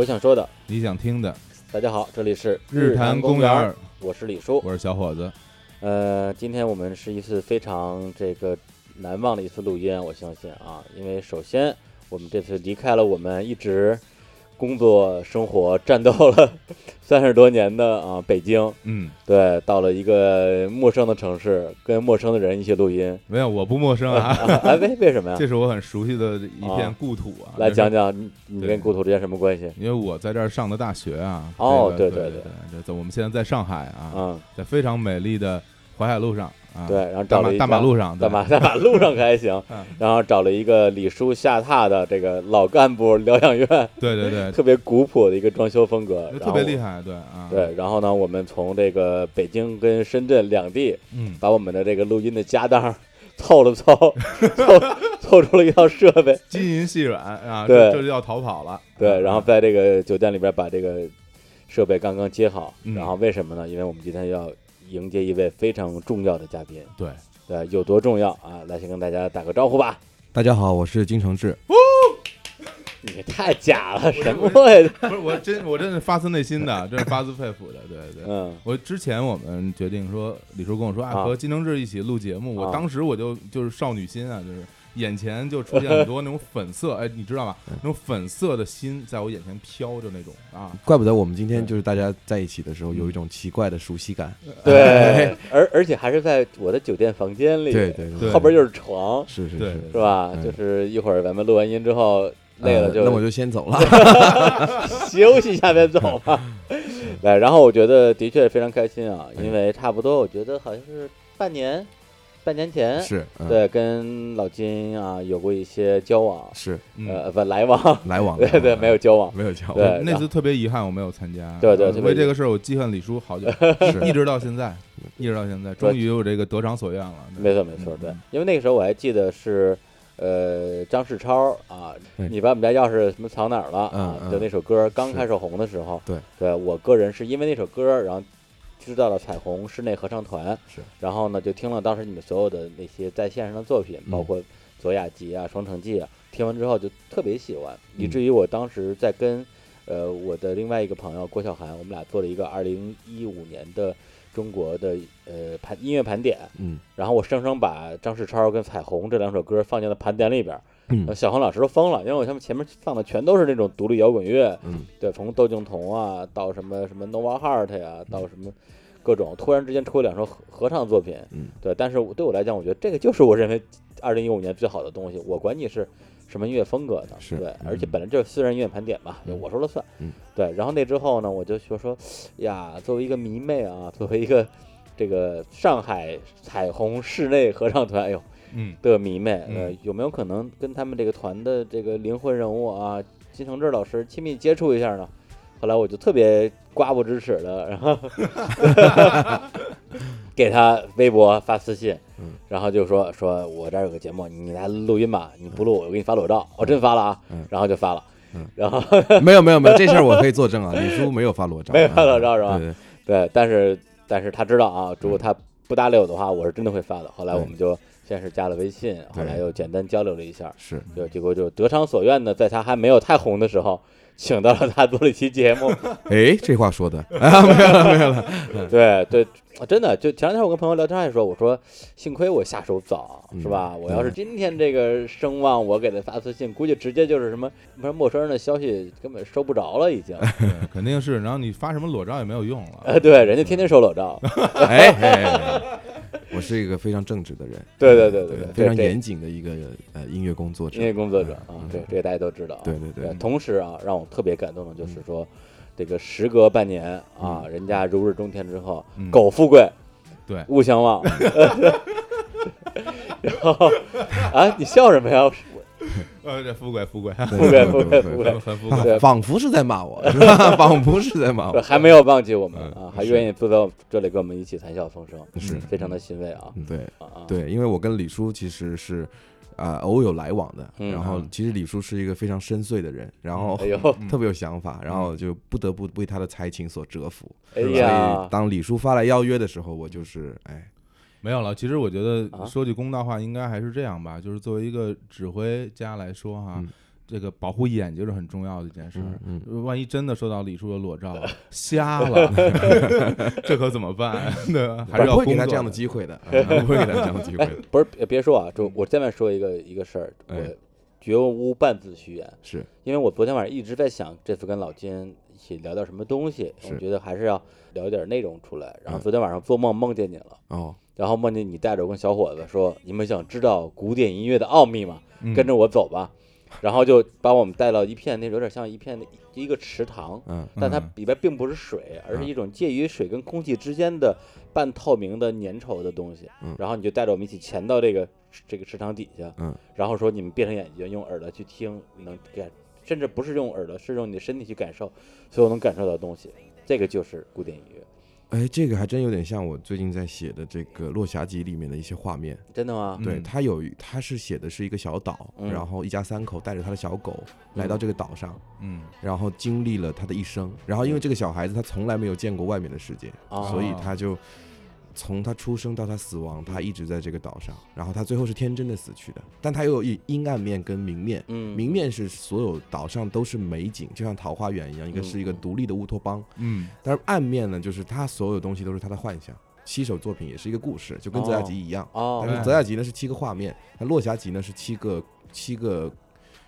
我想说的，你想听的，大家好，这里是日坛公园儿，我是李叔。我是小伙子。呃，今天我们是一次非常这个难忘的一次录音，我相信啊，因为首先我们这次离开了我们一直工作、生活、战斗了 三十多年的啊北京，嗯，对，到了一个陌生的城市，跟陌生的人一起录音。没有，我不陌生啊，哎，为为什么呀？这是我很熟悉的一片故土啊。来讲讲你你跟故土之间什么关系？因为我在这儿上的大学啊。哦这个对对对对这在我们现在在上海啊，嗯，在非常美丽的淮海路上啊。对，然后找了一大马路上，大马大马路上可还行 嗯，然后找了一个李叔下榻的这个老干部疗养院，对对对，特别古朴的一个装修风格，特别厉害。对啊。，对，然后呢，我们从这个北京跟深圳两地，嗯，把我们的这个录音的家当凑了凑，凑凑出了一套设备。金银细软啊，对这这就要逃跑了。对，然后啊在这个酒店里边把这个设备刚刚接好，嗯然后为什么呢？因为我们今天要迎接一位非常重要的嘉宾。对，对，有多重要啊？来，先跟大家打个招呼吧。大家好，我是金承志。哦你太假了，什么呀？不是我真我真是发自内心的，真是发自肺腑的，对对。嗯，我之前我们决定说，李叔跟我说，哎，啊和金承志一起录节目，我啊当时我就就是少女心啊，就是眼前就出现很多那种粉色，哎，你知道吗？那种粉色的心在我眼前飘着那种啊，怪不得我们今天就是大家在一起的时候有一种奇怪的熟悉感。对，而而且还是在我的酒店房间里，对对对后边就是床，是是是，是吧？嗯就是一会儿咱们录完音之后累了就呃那我就先走了。休息一下再走吧。来，然后我觉得的确非常开心啊，哎因为差不多我觉得好像是半年，半年前，是，嗯对，跟老金啊有过一些交往，是嗯，呃，不 来往，来往的，对对，没有交往。没有交对往。那次特别遗憾我没有参加，对对特别遗呃为这个事儿我记恨李叔好久，是一直到现在，一直到现在，终于有这个得偿所愿了。没错没错，对，因为那个时候我还记得是，呃，张世超啊，你把我们家钥匙什么藏哪儿了啊？就那首歌刚开始红的时候，对，对我个人是因为那首歌，然后知道了彩虹室内合唱团，是，然后呢就听了当时你们所有的那些在线上的作品，嗯包括左雅集啊、双城记啊，听完之后就特别喜欢，以嗯至于我当时在跟呃我的另外一个朋友郭晓涵，我们俩做了一个二零一五年的中国的呃盘音乐盘点。嗯。然后我生生把张世超跟彩虹这两首歌放进了盘点里边，嗯。呃小红老师都疯了，因为我他们前面放的全都是那种独立摇滚乐，嗯。对，从窦靖童啊到什么什么 Nova Heart 呀、到什么各种，突然之间出了两首合合唱作品，嗯对，但是我对我来讲，我觉得这个就是我认为二零一五年最好的东西，我管你是什么音乐风格呢？是对，嗯而且本来就是私人音乐盘点嘛，我说了算，嗯对，然后那之后呢，我就说说呀，作为一个迷妹啊，作为一个这个上海彩虹室内合唱团，哎呦嗯，的迷妹，呃嗯，有没有可能跟他们这个团的这个灵魂人物啊，金承志老师亲密接触一下呢？后来我就特别瓜不直齿的，然后给他微博发私信嗯，然后就说说我这儿有个节目，你来录音吧，你不录我给你发裸照，我真发了啊嗯，然后就发了。嗯，然后没有没有没有，这事儿我可以作证啊。李叔没有发裸照，没有发裸照是吧？对对，对，但是但是他知道啊，如果他不搭理我的话，我是真的会发的。后来我们就先是加了微信，后来又简单交流了一下，是。就结果就得偿所愿的，在他还没有太红的时候，请到了他做了一期节目。哎，这话说的 啊，没有了没有了。对 对，真的，就前两天我跟朋友聊天还说，我说幸亏我下手早，是吧？嗯我要是今天这个声望，我给他发私信，估计直接就是什么什么陌生人的消息根本收不着了，已经。肯定是。然后你发什么裸照也没有用了。呃，对，人家天天收裸照。哎哎哎，哎我是一个非常正直的人，对对对对对，非常严谨的一个呃音乐工作者音。乐工作者啊对，这这个大家都知道啊。对对对同时啊，让我特别感动的就是说，这个时隔半年啊，人家如日中天之后，嗯苟富贵，对勿相忘。然后啊，你笑什么呀？呃，这富贵富贵，富贵富贵富贵很，富贵。仿佛是在骂我，是吧？仿佛是在骂我。还没有忘记我们嗯啊，还愿意坐到这里跟我们一起谈笑风生，是非常的欣慰啊嗯对！对，因为我跟李叔其实是啊、偶有来往的，嗯然后其实李叔是一个非常深邃的人，然后 特别有想法，然后就不得不为他的才情所折服。哎所呀以，当李叔发来邀约的时候，我就是哎，没有了。其实我觉得啊说句公道话，应该还是这样吧，就是作为一个指挥家来说哈，嗯这个保护眼睛是很重要的一件事儿。嗯嗯，万一真的收到李叔的裸照，瞎了，这可怎么办？对吧？还是要不会给他这样的机会的，啊不会给他这样的机会哎的，，不是，别别说啊，就我再面说一个一个事儿，我哎绝无半字虚言，是因为我昨天晚上一直在想，这次跟老金一起聊点什么东西，我觉得还是要聊一点内容出来。然后嗯昨天晚上做梦梦见你了，哦，然后梦见你带着我跟小伙子说：“你们想知道古典音乐的奥秘吗？嗯跟着我走吧。”然后就把我们带到一片那有点像一片的一个池塘，嗯但它嗯里边并不是水，而是嗯一种介于水跟空气之间的半透明的粘稠的东西。嗯然后你就带着我们一起潜到这个这个池塘底下，嗯然后说你们闭上眼睛，用耳朵去听，能感，甚至不是用耳朵，是用你的身体去感受所有能感受到的东西。这个就是古典音乐，哎，这个还真有点像我最近在写的这个《落霞集》里面的一些画面。真的吗？对，嗯他有一他是写的是一个小岛，嗯然后一家三口带着他的小狗来到这个岛上，嗯然后经历了他的一生。然后因为这个小孩子他从来没有见过外面的世界，哦所以他就从他出生到他死亡，他一直在这个岛上。然后他最后是天真的死去的，但他又有一阴暗面跟明面。嗯，明面是所有岛上都是美景，就像桃花源一样，一个嗯是一个独立的乌托邦。嗯但是暗面呢，就是他所有东西都是他的幻想。七首作品也是一个故事，就跟泽雅集一样。哦，但是哎泽雅集呢是七个画面，那落霞集呢是七个七个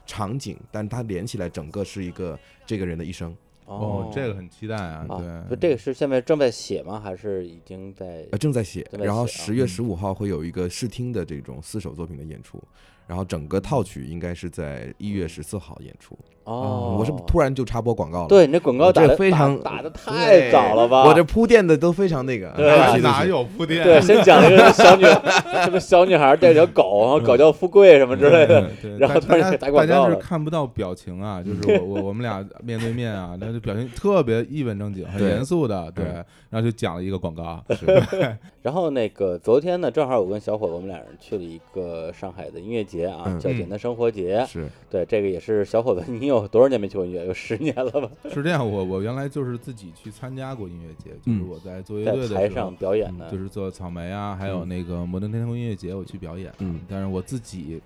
场景，但它连起来整个是一个这个人的一生。哦，这个很期待啊，啊，对，不，这个是现在正在写吗？还是已经在呃，？正在写，然后十月嗯十五号会有一个试听的这种四首作品的演出，然后整个套曲应该是在一月十四号演出。哦，我是突然就插播广告了，对你这广告打的非常打的太早了吧？我这铺垫的都非常那个，对。啊哪？有铺垫？对，先讲一个小女什么小女孩带条狗，然后搞叫富贵什么之类的。对，然后突然打广告大家是看不到表情啊，就是我我我们俩面对面啊，那就表情特别一本正经、很严肃的，对嗯，然后就讲了一个广告，然后那个昨天呢，正好我跟小伙子我们俩人去了一个上海的音乐节啊，嗯。叫简单生活节。是。对，这个也是小伙子，你有多少年没去过音乐？有十年了吧？是这样，我我原来就是自己去参加过音乐节，就是嗯我在做乐队的时候台上。表演的，就是做草莓啊，还有嗯那个摩登天空音乐节，我去表演。嗯但是我自己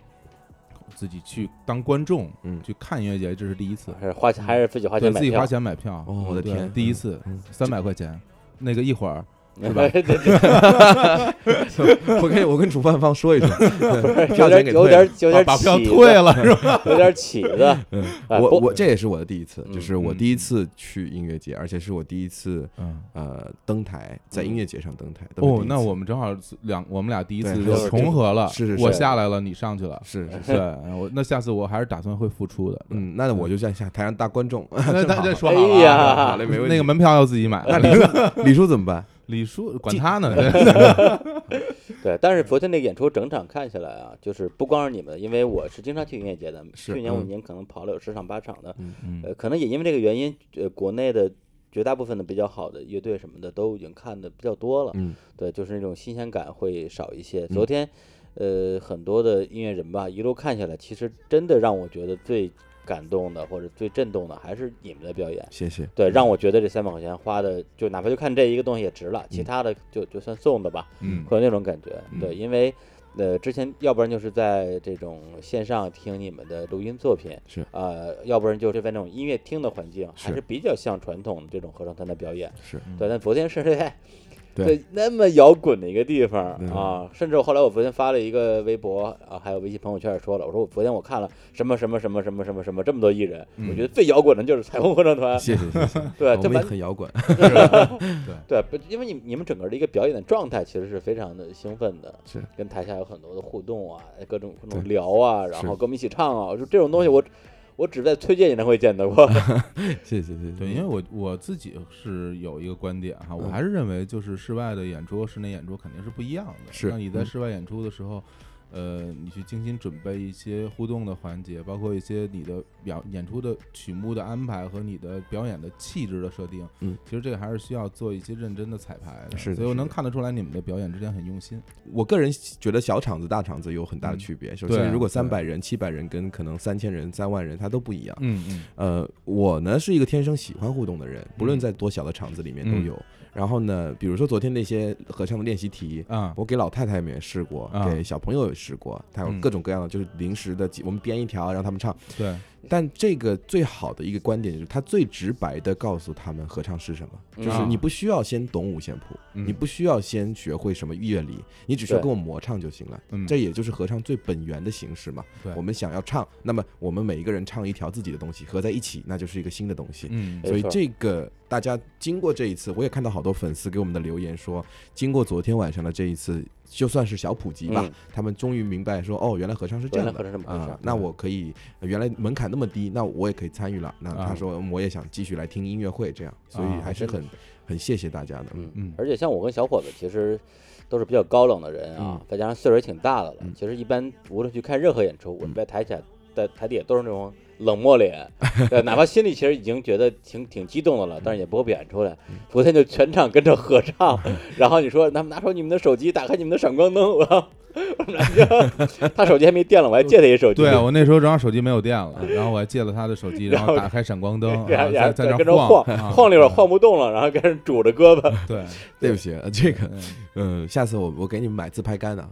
自己去当观众，嗯去看音乐节，这是第一次。还是花钱，还是自己花钱买票？对自己花钱买票。哦我的天第一次嗯三百块钱，那个一会儿是吧对对对，我跟我跟主办方说一声，有票钱给点有点有点把把票退了是吧？有点起子。嗯哎不我我这也是我的第一次，嗯就是我嗯第一次去音乐节，而且是我第一次嗯。呃登台，在嗯音乐节上登台。哦那我们正好两，我们俩第一次对就就是重合了。是是是我下来了，你上去了。是是对，我那下次我还是打算会复出的。嗯，那我就在下台上大观众。那咱这说哎好了啊，呀好嘞，没问题。那个门票要自己买。那李叔李叔怎么办？李叔管他呢，对，但是昨天那个演出整场看下来啊，就是不光是你们，因为我是经常去音乐节的，去年五嗯。年可能跑了有十场八场的，嗯呃，可能也因为这个原因，呃，国内的绝大部分的比较好的乐队什么的都已经看的比较多了，嗯。对，就是那种新鲜感会少一些。嗯。昨天，呃，很多的音乐人吧，一路看下来，其实真的让我觉得最感动的或者最震动的还是你们的表演。谢谢。对，让我觉得这三百块钱花的，就哪怕就看这一个东西也值了，其嗯他的就就算送的吧，嗯会有那种感觉。嗯对，因为呃，之前要不然就是在这种线上听你们的录音作品，是呃，要不然就是在那种音乐厅的环境，还是是比较像传统的这种合唱团的表演。是对，但昨天是在对。对那么摇滚的一个地方啊，甚至后来我昨天发了一个微博啊，还有微信朋友圈也说了，我说我昨天我看了什么什么什么什么什么什么这么多艺人，我嗯觉得最摇滚的就是彩虹合唱团。谢谢谢谢。对，我们很摇滚。对，对，因为你你们整个的一个表演的状态其实是非常的兴奋的，是。跟台下有很多的互动啊，各种各种聊啊，然后跟我们一起唱啊，就这种东西我我只在崔健演唱会见到过。谢谢谢谢。对，因为我我自己是有一个观点哈，我嗯还是认为就是室外的演出和室内演出肯定是不一样的。是那你在嗯室外演出的时候，呃，你去精心准备一些互动的环节，包括一些你的表演出的曲目的安排和你的表演的气质的设定，嗯，其实这个还是需要做一些认真的彩排的。是的所以我能看得出来你们的表演之间很用心。我个人觉得小场子、大场子有很大的嗯区别。首先，如果对三百人、七百人跟可能三千人、三万人，它都不一样。嗯嗯呃，我呢是一个天生喜欢互动的人，不论嗯在多小的场子里面都嗯有。然后呢，比如说昨天那些合唱的练习题，嗯。我给老太太们也试过，啊给小朋友也试过，他有嗯。各种各样的，就是临时的几，我们编一条让他们唱。对但这个最好的一个观点就是，他最直白的告诉他们合唱是什么，就是嗯你不需要先懂五线谱，嗯你不需要先学会什么乐理，你只需要跟我模唱就行了。嗯这也就是合唱最本源的形式嘛。我们想要唱，那么我们每一个人唱一条自己的东西，合在一起，那就是一个新的东西。嗯所以这个大家经过这一次，我也看到好多粉丝给我们的留言说，经过昨天晚上的这一次，就算是小普及吧，嗯。他们终于明白说，哦，原来合唱是这样的。原来合唱这么回事儿，啊那我可以原来门槛那么低，那我也可以参与了。那啊。他说嗯我也想继续来听音乐会，这样，所以啊还是很很谢谢大家的。嗯嗯。而且像我跟小伙子，其实都是比较高冷的人啊，再加上岁数也挺大的了。嗯。其实一般无论去看任何演出，我们在台下在台底下都是那种冷漠脸，对，哪怕心里其实已经觉得挺挺激动的了，但是也不会表现出来。昨天就全场跟着合唱，然后你说他们拿出你们的手机，打开你们的闪光灯，我他手机还没电了，我还借他一手机。对啊，我那时候正好手机没有电了，然后我还借了他的手机，然 然后后打开闪光灯，在在那跟着晃晃，啊晃了一会儿晃不动了，然后跟人拄着胳膊。对，对不起，呃这个，嗯嗯，下次我我给你们买自拍杆呢。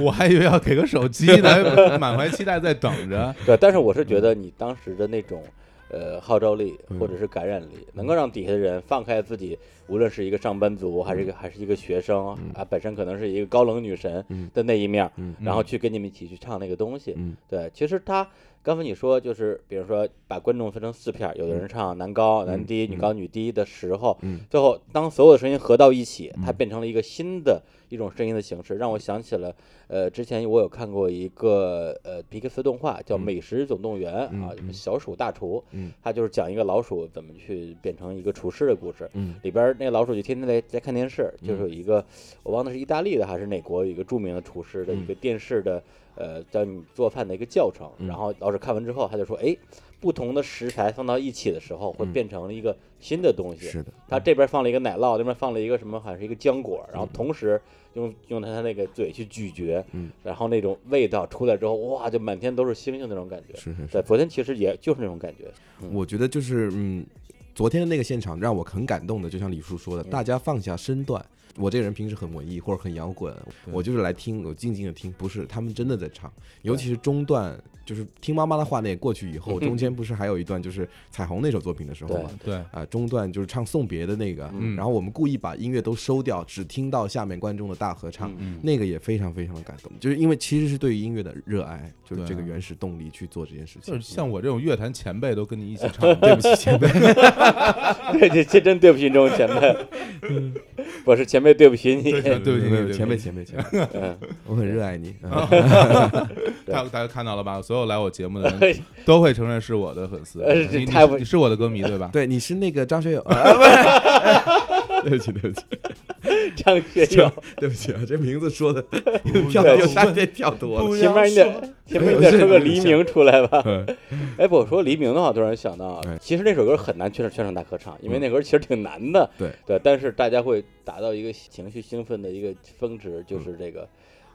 我还以为要给个手机呢，满怀期待在等着。对，但是我是觉得你当时的那种呃号召力嗯。或者是感染力，能够让底下的人放开自己，无论是一个上班族还是一个还是一个学生啊，本身可能是一个高冷女神嗯。的那一面，嗯。然后去跟你们一起去唱那个东西。嗯。对，其实他刚才你说就是，比如说把观众分成四片儿，有的人唱男高、男低、女高、女低的时候，嗯。最后当所有的声音合到一起，它变成了一个新的一种声音的形式，让我想起了，呃，之前我有看过一个呃皮克斯动画叫《美食总动员》啊，嗯小鼠大厨，嗯。它就是讲一个老鼠怎么去变成一个厨师的故事。嗯。里边儿那个老鼠就天天在在看电视，就是有一个我忘了是意大利的还是哪国有一个著名的厨师的一个电视的呃教你做饭的一个教程，嗯然后老师看完之后他就说，哎，不同的食材放到一起的时候会嗯变成了一个新的东西。是的，他这边放了一个奶酪，那边放了一个什么，好像是一个浆果，然后嗯同时用用他那个嘴去咀嚼，嗯然后那种味道出来之后，哇，就满天都是星星那种感觉。是是是对，。昨天其实也就是那种感觉。我觉得就是嗯，昨天的那个现场让我很感动的，就像李叔说的，嗯大家放下身段。我这个人平时很文艺或者很摇滚，我就是来听，我静静的听，不是他们真的在唱，尤其是中段，就是听妈妈的话那也过去以后，中间不是还有一段就是彩虹那首作品的时候对。嘛，对，啊，中段就是唱送别的那个，嗯。然后我们故意把音乐都收掉，只听到下面观众的大合唱，嗯。那个也非常非常的感动，就是因为其实是对于音乐的热爱，就是这个原始动力去做这件事情。就是像我这种乐坛前辈都跟你一起唱，对不起前辈，对，这这真对不起这种前辈，我是前辈，对不起你。对不起没有对。不起前辈前辈前辈，嗯，我很热爱你。嗯。大大家看到了吧？所有来我节目的人都会承认是我的粉丝。呃这你你太不是你是我的歌迷对吧？对，你是那个张学友，啊不，对不起对不起张学友，对不起啊，这名字说的跳的有差点跳多了。前面你得前面你得说个黎明出来吧。嗯 哎，不，我说黎明的话，突然想到其实那首歌很难全场全场大合唱，因为那歌其实挺难的。对对，但是大家会达到一个情绪兴奋的一个峰值，就是这个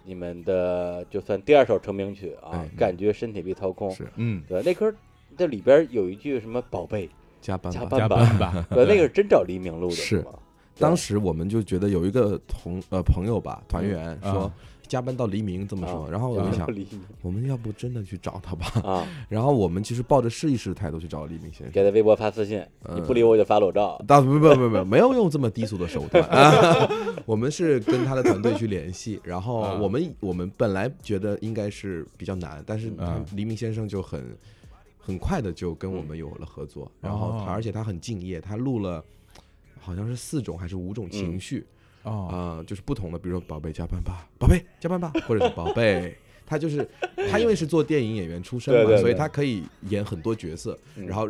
你们的就算第二首成名曲啊哎，感觉身体被掏空。是嗯，对，那歌这里边有一句什么“宝贝加班吧。加加班吧。班吧”，对，那个是真找黎明录的是。吗？当时我们就觉得有一个同呃朋友吧，团员说啊加班到黎明这么说，啊然后我就想，我们要不真的去找他吧？啊，然后我们其实抱着试一试的态度去找黎明先生。给他微博发私信，你嗯不理我就发裸照。大不不不不没有用这么低俗的手段 啊！我们是跟他的团队去联系，然后啊我们我们本来觉得应该是比较难，但是黎明先生就很很快的就跟我们有了合作，然后他哦而且他很敬业，他录了好像是四种还是五种情绪哦，啊、就是不同的，比如说宝贝加班吧，宝贝加班吧，或者是宝贝。他就是 他，因为是做电影演员出身嘛，对对对所以他可以演很多角色，嗯然后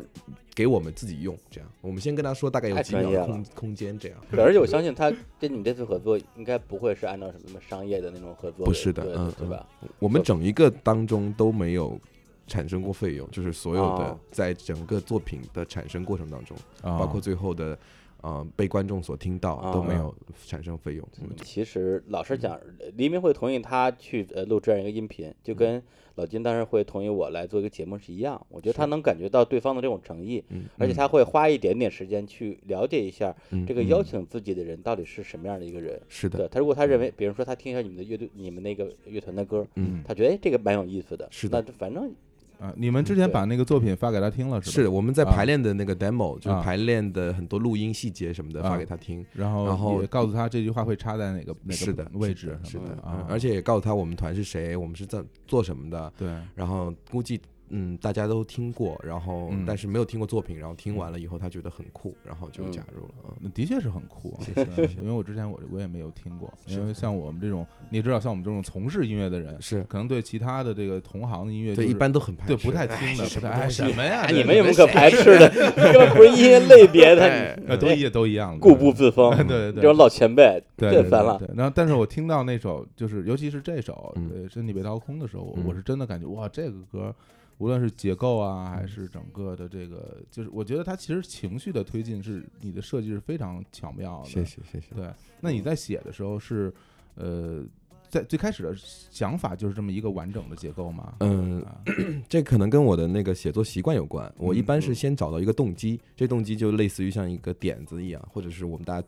给我们自己用。这样，我们先跟他说大概有几秒空空间，这样。对而且我相信他跟你们这次合作，应该不会是按照什么商业的那种合作，不是的嗯对吧？我们整一个当中都没有产生过费用，就是所有的哦在整个作品的产生过程当中，哦包括最后的呃被观众所听到哦都没有产生费用。嗯其实老实讲，黎明会同意他去呃录这样一个音频，就跟老金当时会同意我来做一个节目是一样。我觉得他能感觉到对方的这种诚意，嗯而且他会花一点点时间去了解一下嗯这个邀请自己的人到底是什么样的一个人。是的，他，如果他认为，比如说他听一下你们的乐队、你们那个乐团的歌，嗯，他觉得哎这个蛮有意思的，是的。那反正啊，你们之前把那个作品发给他听了是吧？是我们在啊。排练的那个 demo，就是啊排练的很多录音细节什么的啊。发给他听。然后然后告诉他这句话会插在哪个哪个位置是的，什么嗯啊，而且也告诉他我们团是谁，我们是在做什么的。对，然后估计嗯大家都听过，然后嗯但是没有听过作品，然后听完了以后他觉得很酷，然后就嗯加入了。嗯那的确是很酷啊，对因为我之前我我也没有听过，因为像我们这种你也知道，像我们这种从事音乐的人，是可能对其他的这个同行的音乐就是对一般都很排斥，对不太听的，不太哎什么呀？你们有什么可排斥的？根本不是音乐类别的，你呃都一都一样的，固步自封。对对对这种老前辈，对烦了。然后，但是我听到那首，就是尤其是这首身体被掏空》的时候，我是真的感觉哇，这个歌无论是结构啊，嗯还是整个的这个，就是我觉得它其实情绪的推进是你的设计是非常巧妙的。谢谢谢谢。对，那你在写的时候是呃，在最开始的想法就是这么一个完整的结构吗？嗯啊这可能跟我的那个写作习惯有关。我一般嗯是先找到一个动机，这动机就类似于像一个点子一样，或者是我们大家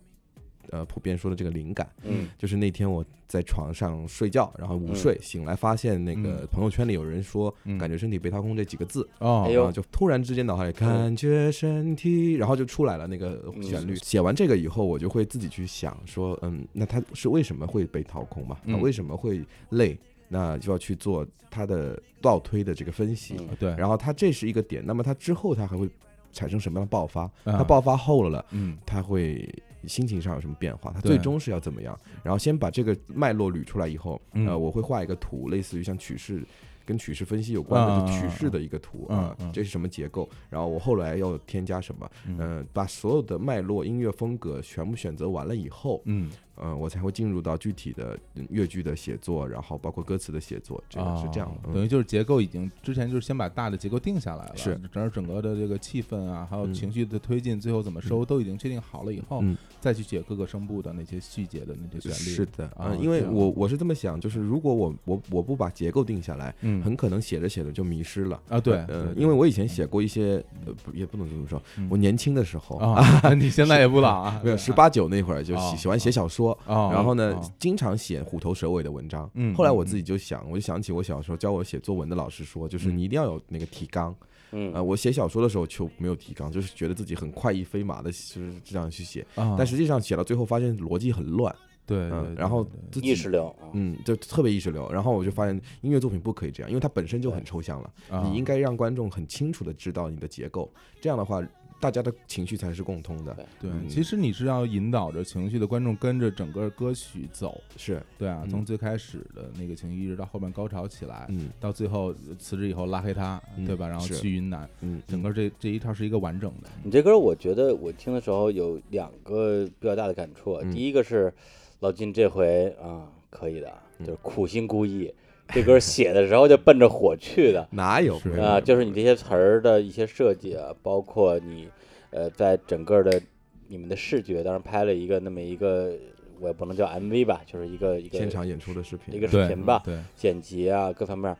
呃普遍说的这个灵感。嗯就是那天我在床上睡觉，然后午睡，醒来发现那个嗯朋友圈里有人说嗯“感觉身体被掏空”这几个字，哦，然后就突然之间脑海里感觉身体，然后就出来了那个旋律。嗯写完这个以后，我就会自己去想说，嗯，那他是为什么会被掏空嘛？那嗯为什么会累？那就要去做他的倒推的这个分析。嗯对，然后他这是一个点，那么他之后他还会产生什么样的爆发？啊他爆发后了，嗯他会心情上有什么变化？他最终是要怎么样？然后先把这个脉络捋出来以后，嗯呃，我会画一个图，类似于像曲式。跟曲式分析有关的，曲式的一个图嗯啊嗯，这是什么结构？然后我后来要添加什么？嗯嗯，把所有的脉络、音乐风格全部选择完了以后，嗯嗯，我才会进入到具体的嗯乐句的写作，然后包括歌词的写作，这个是这样的。等于就是结构已经之前就是先把大的结构定下来了，是整整个的这个气氛啊，还有嗯情绪的推进，最后怎么收都已经确定好了以后，嗯再去写各个声部的那些细节的那些旋律。是的，啊嗯，因为我我是这么想，就是如果我我我不把结构定下来，嗯很可能写着写着就迷失了。啊对，呃因为我以前写过一些，呃，也不能这么说嗯，我年轻的时候，啊，你现在也不老啊，没有十八九那会儿就哦喜喜欢写小说，哦，然后呢哦，经常写虎头蛇尾的文章。嗯后来我自己就想，我就想起我小时候教我写作文的老师说，就是嗯你一定要有那个提纲。嗯呃，我写小说的时候就没有提纲，就是觉得自己很快意飞马的，就是这样去写。啊，但实际上写到最后发现逻辑很乱，对，嗯，对然后自己意识流，啊嗯，就特别意识流。然后我就发现音乐作品不可以这样，因为它本身就很抽象了。啊你应该让观众很清楚的知道你的结构，这样的话，大家的情绪才是共通的。对，嗯。其实你是要引导着情绪的观众跟着整个歌曲走，是，对啊，嗯。从最开始的那个情绪一直到后面高潮起来，嗯。到最后辞职以后拉黑他，嗯。对吧？然后去云南，嗯，整个这这一套是一个完整的。你这歌我觉得我听的时候有两个比较大的感触，嗯。第一个是老金这回啊可以的，嗯。就是苦心孤诣，这歌写的时候就奔着火去的。哪有啊，就是你这些词儿的一些设计啊，包括你呃在整个的你们的视觉，当然拍了一个那么一个，我也不能叫 MV 吧，就是一个一个现场演出的视频，一个视对频吧，对，剪辑啊各方面，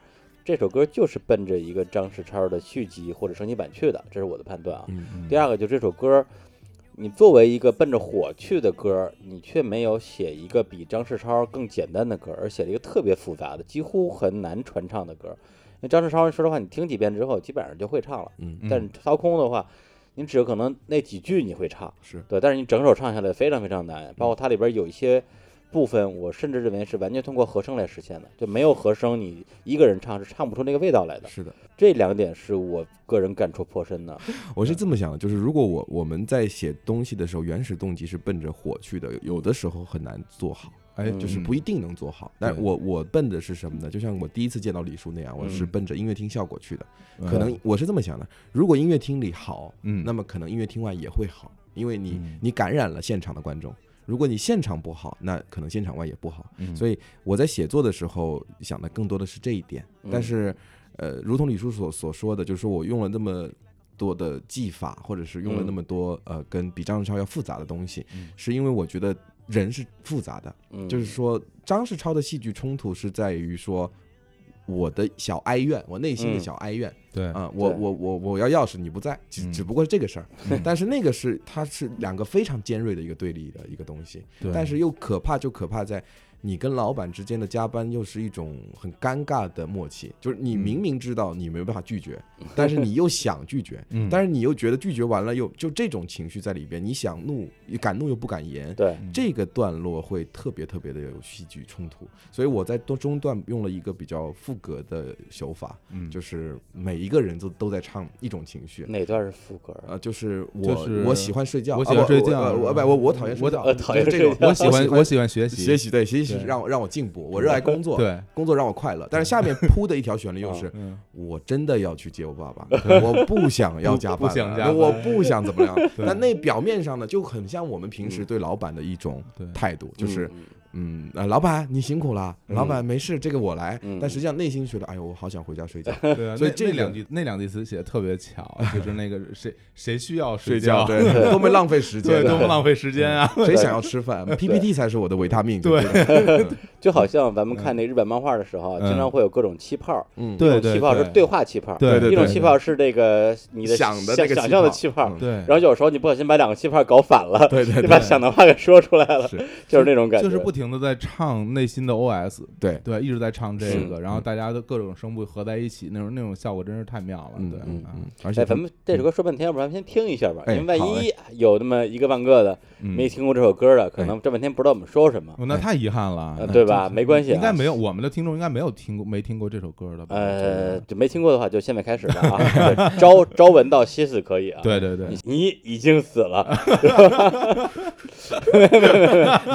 这首歌就是奔着一个张世超的续集或者升级版去的，这是我的判断啊。嗯嗯。第二个就这首歌，你作为一个奔着火去的歌，你却没有写一个比张世超更简单的歌，而写了一个特别复杂的，几乎很难传唱的歌。因为张世超，说实话，你听几遍之后，基本上就会唱了。嗯嗯但是掏空的话，你只有可能那几句你会唱，是对，但是你整首唱下来非常非常难，包括它里边有一些部分，我甚至认为是完全通过和声来实现的，就没有和声，你一个人唱是唱不出那个味道来的。是的，这两点是我个人感触颇深的。我是这么想的，就是如果我我们在写东西的时候，原始动机是奔着火去的，有的时候很难做好。哎，嗯就是不一定能做好，但我我奔的是什么呢？就像我第一次见到李叔那样，我是嗯奔着音乐厅效果去的。嗯可能我是这么想的：如果音乐厅里好，嗯，那么可能音乐厅外也会好，因为你嗯你感染了现场的观众。如果你现场不好，那可能现场外也不好。嗯所以我在写作的时候想的更多的是这一点。嗯但是，呃，如同李叔所所说的，就是说我用了那么多的技法，或者是用了嗯那么多呃跟比张世超要复杂的东西，嗯是因为我觉得人是复杂的。嗯，就是说，张世超的戏剧冲突是在于说。我的小哀怨，我内心的嗯。小哀怨。对。啊、我我我我要钥匙你不在，只嗯。只不过是这个事儿，嗯但是那个是它是两个非常尖锐的一个对立的一个东西，对。但是又可怕就可怕在你跟老板之间的加班又是一种很尴尬的默契，就是你明明知道你没有办法拒绝，但是你又想拒绝，嗯但是你又觉得拒绝完了又就这种情绪在里边，你想怒敢怒又不敢言，对，这个段落会特别特别的有戏剧冲突，所以我在中中段用了一个比较副歌的手法，嗯，就是每一个人都都在唱一种情绪。哪段是副歌？呃，就是我、就是我喜欢睡觉，我喜欢睡觉我我不我我讨厌睡我觉，我讨厌这种我喜欢我喜欢学习学习，对学习对。让我让我进步，我热爱工作，对，工作让我快乐。但是下面铺的一条旋律又是，嗯，我真的要去接我爸爸，我不想要加班，不想加班我不想怎么样。对。那那表面上呢，就很像我们平时对老板的一种态度，就是嗯啊，呃，老板你辛苦了，嗯老板没事，这个我来嗯。但实际上内心觉得，哎呦，我好想回家睡觉。对啊，所以这两句那两句词写的特别巧，就是那个谁谁需要睡觉，对，多么浪费时，间对，多么浪费时间啊！谁想要吃饭？PPT 才是我的维他命。对对，就好像咱们看那日本漫画的时候经常会有各种气泡，嗯，对对气泡是对对话气泡，对对对一种气泡是这个你的想想想象的气泡嗯，对，然后有时候你不小心把两个气泡搞反了，对对把想的话给说出来了，是就是那种感觉，就是不停的在唱内心的 OS，对，对，一直在唱这个，嗯然后大家的各种声部合在一起，那种那种效果真是太妙了，对，啊嗯而且哎，咱们这首歌说半天，要不然先听一下吧，哎因为万一有那么一个半个的嗯没听过这首歌的，可能这半天不知道我们说什么。哦那太遗憾了呃，对吧没关系啊应该没有，我们的听众应该没有听过没听过这首歌的吧？呃，就没听过的话，就现在开始吧啊！对 朝朝闻道，夕死可以啊。对对对你，已经死了，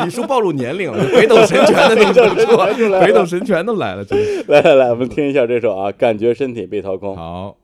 你说暴露年龄了，北斗神拳的那个不错，北斗神拳都来了，真是。来来来，我们听一下这首啊，感觉身体被掏空。好，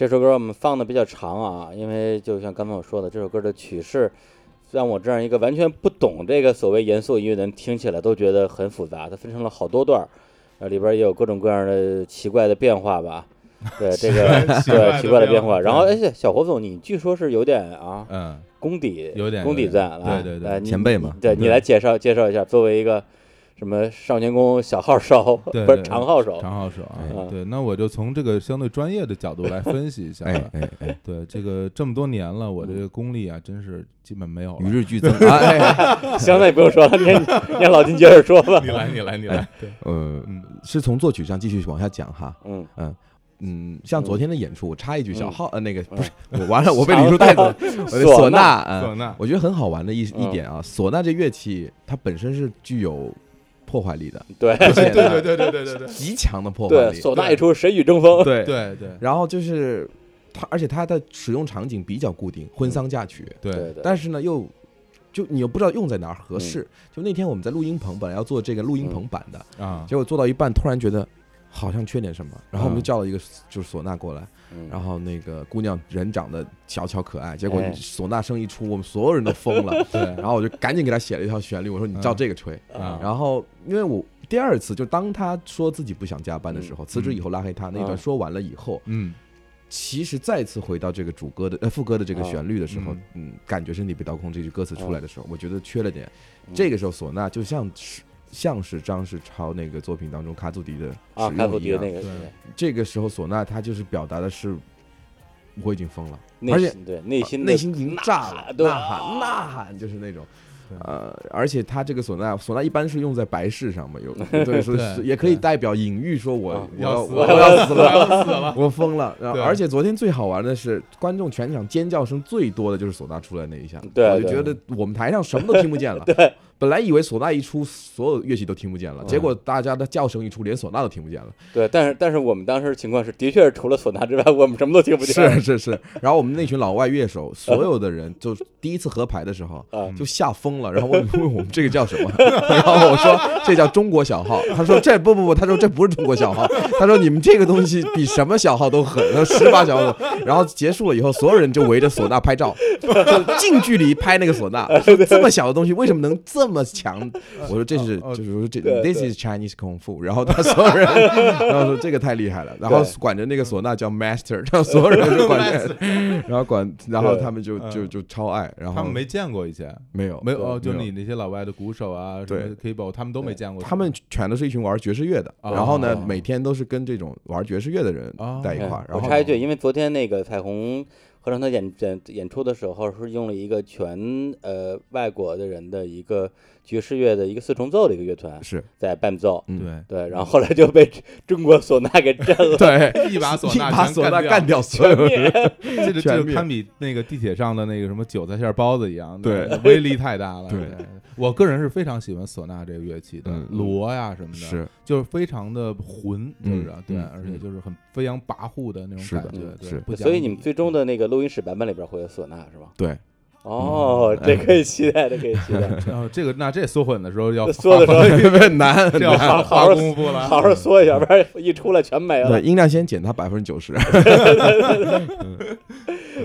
这首歌我们放的比较长啊，因为就像刚才我说的，这首歌的曲式让我这样一个完全不懂这个所谓严肃音乐的人听起来都觉得很复杂，它分成了好多段儿，呃，里边也有各种各样的奇怪的变化吧。对这个 对奇怪的变化，然后而且小胡总，你据说是有点啊嗯，功底，有点功底在，来对对对来前辈嘛对你来介绍介绍一下，作为一个什么少年宫小号手，不是长号手，长号手啊哎，对，那我就从这个相对专业的角度来分析一下哎吧。哎哎，对，这个这么多年了，我这个功力啊，真是基本没有了。与日俱增。行，那也不用说了，你你让老金接着说吧。你来，你来，你来。对，呃嗯，是从作曲上继续往下讲哈。嗯嗯，嗯像昨天的演出，我插一句，小嗯号呃那个不是我完了，我被李叔带走了。唢呐，唢呐嗯唢呐我觉得很好玩的一一嗯点啊，唢呐这乐器它本身是具有破坏力的，对 对 对对对对对对极强的破坏，力。唢呐一出，谁与争锋？对，对对然后就是它，而且它的使用场景比较固定，婚丧嫁娶，对对对，但是呢又。就你又不知道用在哪儿合适。就那天我们在录音棚，本来要做这个录音棚版的，啊，结果做到一半，突然觉得好像缺点什么，然后我们嗯。就叫了一个就是唢呐过来，嗯。然后那个姑娘人长得小巧可爱，结果哎。唢呐声一出，我们所有人都疯了。对。然后我就赶紧给她写了一条旋律，我说你照这个吹。啊，然后因为我第二次就当她说自己不想加班的时候，辞职以后拉黑她那段啊说完了以后，嗯。其实再次回到这个主歌的呃副歌的这个啊旋律的时候嗯，嗯，感觉身体被掏空这句歌词出来的时候，我觉得缺了点。嗯这个时候唢呐就像是像是张世超那个作品当中卡祖笛的啊，使用一样，笛那个，对这个时候唢呐它就是表达的是我已经疯了。而且对内心内心已经炸了，呐喊呐喊就是那种，呃，而且它这个唢呐，唢呐一般是用在白事上嘛，有 对，说是也可以代表隐喻，说我啊我要，我要死了，要死了。我疯了。然后而且昨天最好玩的是，观众全场尖叫声最多的就是唢呐出来那一下，我就觉得我们台上什么都听不见了。对，本来以为唢呐一出，所有乐器都听不见了，嗯。结果大家的叫声一出，连唢呐都听不见了。对，但是但是我们当时情况是，的确是除了唢呐之外，我们什么都听不见。是是是，然后我们那群老外乐手，所有的人就第一次合排的时候，啊，就吓疯了，然后问问我们这个叫什么，然后我说这叫中国小号，他说这不不不，他说这不是中国小号，他说你们这个东西比什么小号都狠，他说十八小号，然后结束了以后，所有人就围着唢呐拍照，就近距离拍那个唢呐，这么小的东西为什么能这么强？我说这是就是说这 this is Chinese kung fu，然后他所有人，然后说这个太厉害了，然后管着那个唢呐叫 master，然后所有人就管，然后管，然后他们就就就超爱，然后他们没见过以前，没有没有哦，就你那些老外的鼓手啊，什对么 keyboard，他们都没见过。他们全都是一群玩爵士乐的，哦。然后呢，每天都是跟这种玩爵士乐的人哦在一块儿。然后我插一句，因为昨天那个彩虹合唱团演演演出的时候，是用了一个全呃外国的人的一个爵士乐的一个四重奏的一个乐团是在伴奏，嗯对对，然后后来就被中国唢呐给震了，对一把唢呐一把唢呐干掉所有人，这就这全灭就堪比那个地铁上的那个什么韭菜馅儿包子一样，对威力太大了。对我个人是非常喜欢唢呐这个乐器的嗯，锣呀什么的，是就是非常的浑，就是啊对，而且就是很飞扬跋扈的那种感觉，对所以你们最终的那个录音室版本里边会有唢呐是吧？对，哦，这可以期待，这可以期待，然 后这个那这缩混的时候要缩的时候特别 难。这要花好好花功夫了，好好缩一下，不然一出来全没了。对，。音量先减它百分之九十。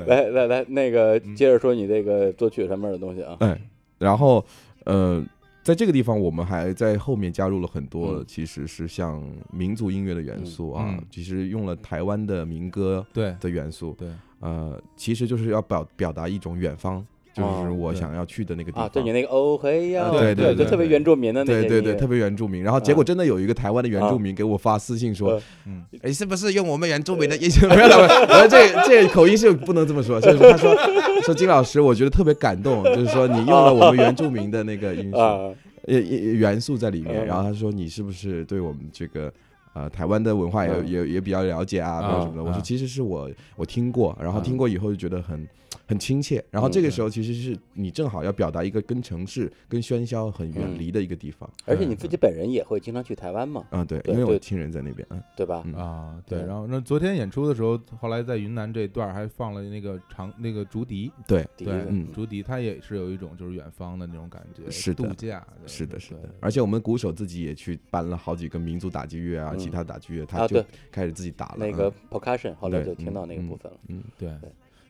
来来来，那个嗯。接着说你这个作曲上面的东西啊。哎，然后呃，在这个地方，我们还在后面加入了很多，嗯。其实是像民族音乐的元素啊其实用了台湾的民歌对。的元素，对，呃，其实就是要表表达一种远方，就是我想要去的那个地啊，方。对你那个哦嘿呀，对对对就特别原住民的那些对对对，特别原住民。然后结果真的有一个台湾的原住民给我发私信说呃：“嗯，哎，是不是用我们原住民的音乐？”没有了，我说这这口音是不能这么说，就是他说说金老师，我觉得特别感动，就是说你用了我们原住民的那个音素啊，呃元素在里面。嗯然后他说你是不是对我们这个。呃，台湾的文化也嗯也也比较了解啊，什么的。我说啊其实是我我听过，然后听过以后就觉得很很亲切。然后这个时候其实是你正好要表达一个跟城市、跟喧嚣很远嗯。离的一个地方。而且你自己本人也会经常去台湾嘛，嗯，对，因为我亲人在那边。嗯，对吧？嗯。啊，对，然后那昨天演出的时候，后来在云南这段还放了那个长那个竹笛，对，对，嗯。竹笛它也是有一种就是远方的那种感觉，是度假，是的，是的。而且我们鼓手自己也去搬了好几个民族打击乐啊，嗯。吉他打击乐，啊他就开始自己打了那个 percussion，后来对就听到那个嗯部分了。嗯对，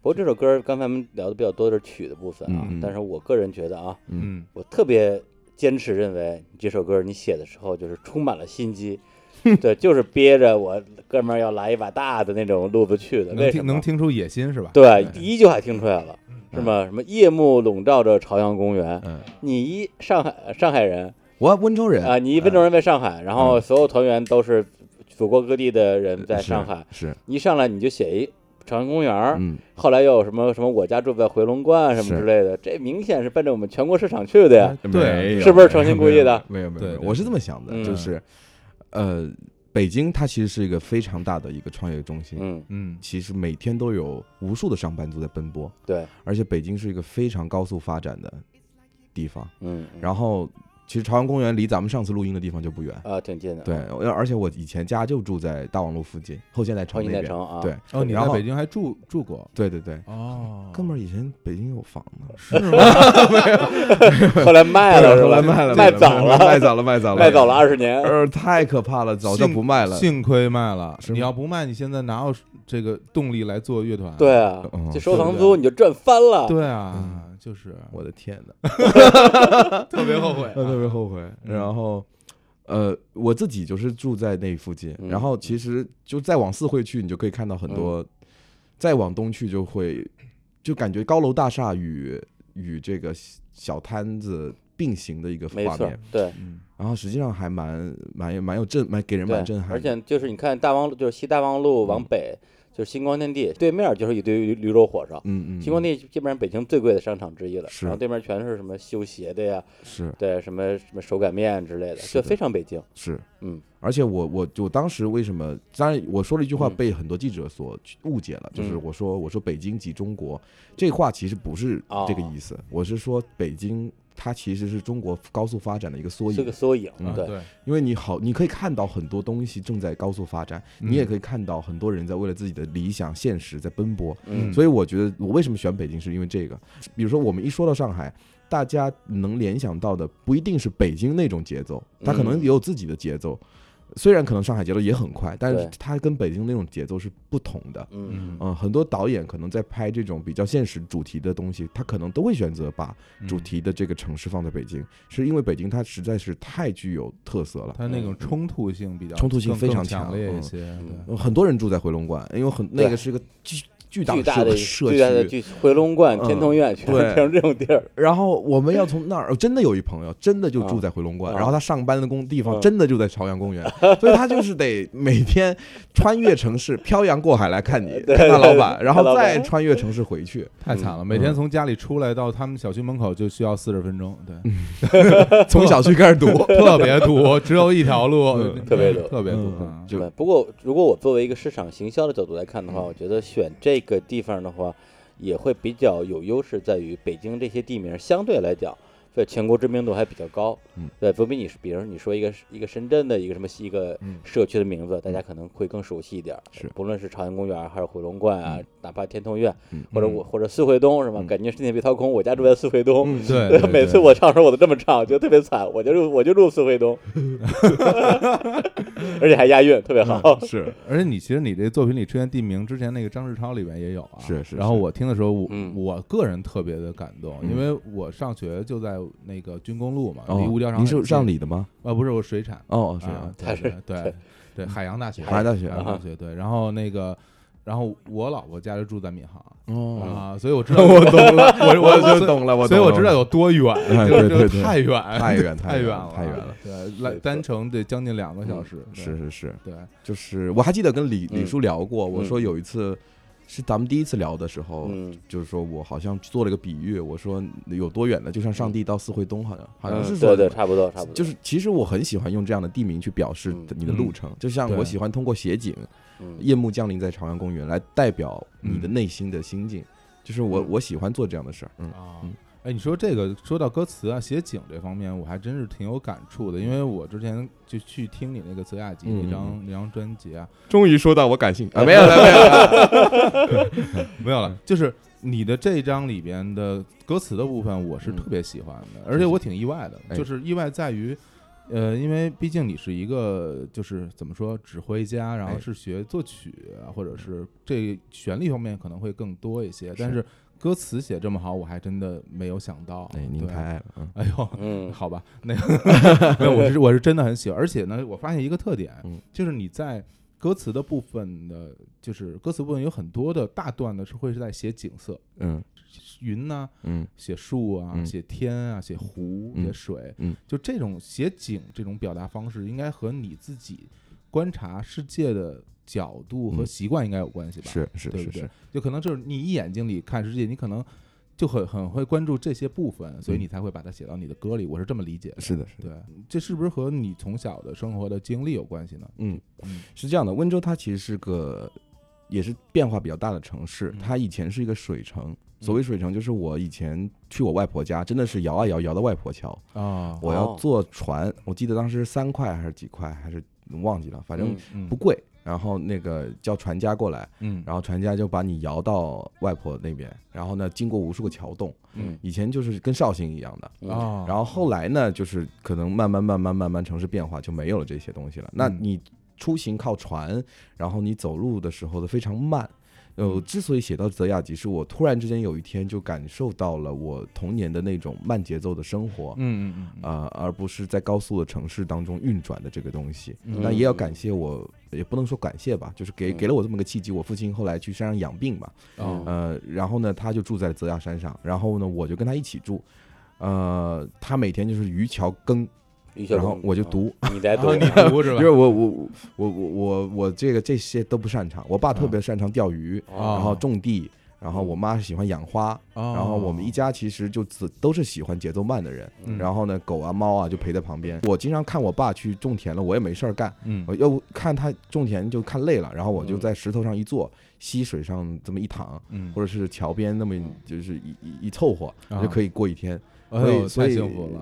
不过这首歌刚才我们聊的比较多的是曲的部分啊，但是我个人觉得啊，嗯。我特别坚持认为这首歌你写的时候就是充满了心机，对，就是憋着我哥们儿要来一把大的那种路子去的，能为什么？听能听出野心是吧？对，第一句话听出来了，是吗？什么夜幕笼罩着朝阳公园，嗯，你一上海上海人我温州人啊，你一温州人在上海，然后所有团员都是祖国各地的人在上海，是。一上来你就写一朝阳公园儿，嗯。后来又有什么什么我家住在回龙观什么之类的，这明显是奔着我们全国市场去的呀。对是不是？诚心故意的？没有没有。我是这么想的，嗯。就是呃，北京它其实是一个非常大的一个创业中心，嗯，嗯。其实每天都有无数的上班族在奔波，对，而且北京是一个非常高速发展的地方。嗯，嗯。然后，其实朝阳公园离咱们上次录音的地方就不远。啊，挺近的。对，而而且我以前家就住在大望路附近，后现代超城那边。现代城啊，对，哦，你在北京还住住过对对对，哦，哥们儿以前北京有房呢，是吗？后来卖了是吧？后来卖了，卖早了，卖早了，卖早了，卖早了。二十年。呃，太可怕了，早就不卖了。幸亏卖了，你要不卖，你现在哪有这个动力来做乐团？对啊嗯，这收房租你就赚翻了。对啊，就是我的天哪！特别后悔啊，特别后悔。然后，呃，我自己就是住在那附近，嗯然后其实就再往四惠去，你就可以看到很多；再往东去，就会就感觉高楼大厦与与这个小摊子并行的一个画面。，对嗯然后实际上还蛮蛮蛮有震，蛮给人蛮震，撼的。而且就是你看大望路，就是西大望路往嗯北，就是星光天地对面就是一堆驴驴肉火烧。嗯嗯，星光天地基本上北京最贵的商场之一了，是然后对面全是什么修鞋的呀，是对，什么什么手擀面之类的就非常北京。是。嗯而且我我我当时为什么？当然我说了一句话嗯。被很多记者所误解了，就是嗯我说我说北京及中国，这话其实不是这个哦意思，我是说北京它其实是中国高速发展的一个缩影。是个，缩影，嗯。对，因为你好，你可以看到很多东西正在高速发展，嗯。你也可以看到很多人在为了自己的理想现实在奔波，嗯，所以我觉得我为什么选北京，是因为这个。比如说我们一说到上海，大家能联想到的不一定是北京那种节奏，它可能嗯也有自己的节奏。虽然可能上海节奏也很快，但是它跟北京那种节奏是不同的。嗯。很多导演可能在拍这种比较现实主题的东西，他可能都会选择把嗯。主题的这个城市放在北京，是因为北京它实在是太具有特色了。它那种冲突性比较冲突性非常强烈一些，很多人住在回龙观，因为很那个是个巨巨大社巨大的社巨大的区。巨回龙观、嗯天通苑，全是这种地儿。然后我们要从那儿，真的有一朋友真的就住啊在回龙观，啊然后他上班的工地方嗯真的就在朝阳公园，所以他就是得每天穿越城市，漂洋过海来看你，看他老板，然后再穿越城市回去，太惨了，嗯每天从家里出来到他们小区门口就需要四十分钟，对，从小区开始堵。特别堵，只有一条路，嗯特别堵特别堵就对，不过如果我作为一个市场行销的角度来看的话，嗯我觉得选这个地方的话，也会比较有优势，在于北京这些地名相对来讲，在全国知名度还比较高。嗯，对，总比你，比如你说一个一个深圳的一个什么一个嗯社区的名字，大家可能会更熟悉一点儿。是不论是朝阳公园还是回龙观啊，哪怕天通苑，嗯或者我或者四惠东是吧？嗯感觉世界被掏空，我家住在四惠东。嗯 对，对对每次我唱的时候我都这么唱，觉得特别惨，我就住我就住四惠东 而且还押韵，特别好。是而且你其实你这作品里出现地名，之前那个张志超里面也有啊。是是然后我听的时候，我嗯我个人特别的感动，嗯因为我上学就在那个军工路嘛，哦离五角场您是上理的吗？啊？不是，我水产。哦，是啊啊，，对他是对对对，海洋大学，海洋大学海洋大学对。然后那个，然后我老婆家就住在闵行哦，啊，所以我知 道我懂了，我我我就懂了，我所以我知道有多远，哎就是太远，太远太远了，太远了。对，来单程得将近两个小时。是是是，对，就是我还记得跟李李嗯叔聊过，我嗯说有一次是咱们第一次聊的时候，嗯。就是说我好像做了个比喻，我说有多远呢？就像上帝到四惠东，好像好像嗯，是说对对，差不多差不多，就是其实我很喜欢用这样的地名去表示嗯。你的路程，就像我喜欢通过写景，嗯。夜幕降临在朝阳公园来代表你的嗯。内心的心境，就是我嗯。我喜欢做这样的事儿，嗯。哎，你说这个说到歌词啊、写景这方面，我还真是挺有感触的，因为我之前就去听你那个泽雅集嗯那张那张专辑啊，终于说到我感兴趣啊，没有了没有了，没有了，就是你的这张里边的歌词的部分，我是嗯。特别喜欢的，而且我挺意外的，哎。就是意外在于，呃，因为毕竟你是一个就是怎么说指挥家，然后哎。是学作曲啊，或者是这旋律方面可能会更多一些，但是歌词写这么好，我还真的没有想到。哎，您对。太爱了，嗯。哎呦，嗯。好吧，那个 没有，我是我是真的很喜欢，而且呢，我发现一个特点，嗯。就是你在歌词的部分的，就是歌词部分有很多的大段呢是会是在写景色，嗯。云呐、嗯。写树啊，嗯。写天啊，写湖，嗯。写水，嗯。就这种写景这种表达方式，应该和你自己观察世界的角度和嗯习惯应该有关系吧？是是是是，？就可能就是你一眼睛里看世界，你可能就很很会关注这些部分，所以嗯你才会把它写到你的歌里。我是这么理解的。是的，是的，对，这是不是和你从小的生活的经历有关系呢？嗯嗯，是这样的，温州它其实是个也是变化比较大的城市嗯，它以前是一个水城。所谓水城，就是我以前去我外婆家，真的是摇啊摇，摇到外婆桥。啊，我要哦坐船，我记得当时三块还是几块，还是忘记了，反正不贵。然后那个叫船家过来，嗯，然后船家就把你摇到外婆那边，然后呢，经过无数个桥洞，嗯以前就是跟绍兴一样的。嗯啊，然后后来呢，就是可能慢慢慢慢慢慢城市变化就没有了这些东西了。那嗯你出行靠船，然后你走路的时候的非常慢。呃，嗯之所以写到泽雅集，是我突然之间有一天就感受到了我童年的那种慢节奏的生活，嗯嗯嗯嗯啊、而不是在高速的城市当中运转的这个东西。嗯那也要感谢我，也不能说感谢吧，就是给嗯给了我这么个契机。我父亲后来去山上养病嘛，嗯呃，然后呢，他就住在泽雅山上，然后呢，我就跟他一起住。呃，他每天就是渔樵耕，然后我就读，嗯你在读啊，你 读是吧？因为我我我我我我我这个这些都不擅长。我爸特别擅长钓鱼，哦然后种地，然后我妈喜欢养花，哦然后我们一家其实就只都是喜欢节奏慢的人。嗯然后呢，狗啊猫啊就陪在旁边。我经常看我爸去种田了，我也没事儿干，嗯我要不看他种田就看累了，然后我就嗯在石头上一坐，溪水上这么一躺，嗯，或者是桥边那么就是一一一凑合，啊就可以过一天。哎呦，太所以所以幸福了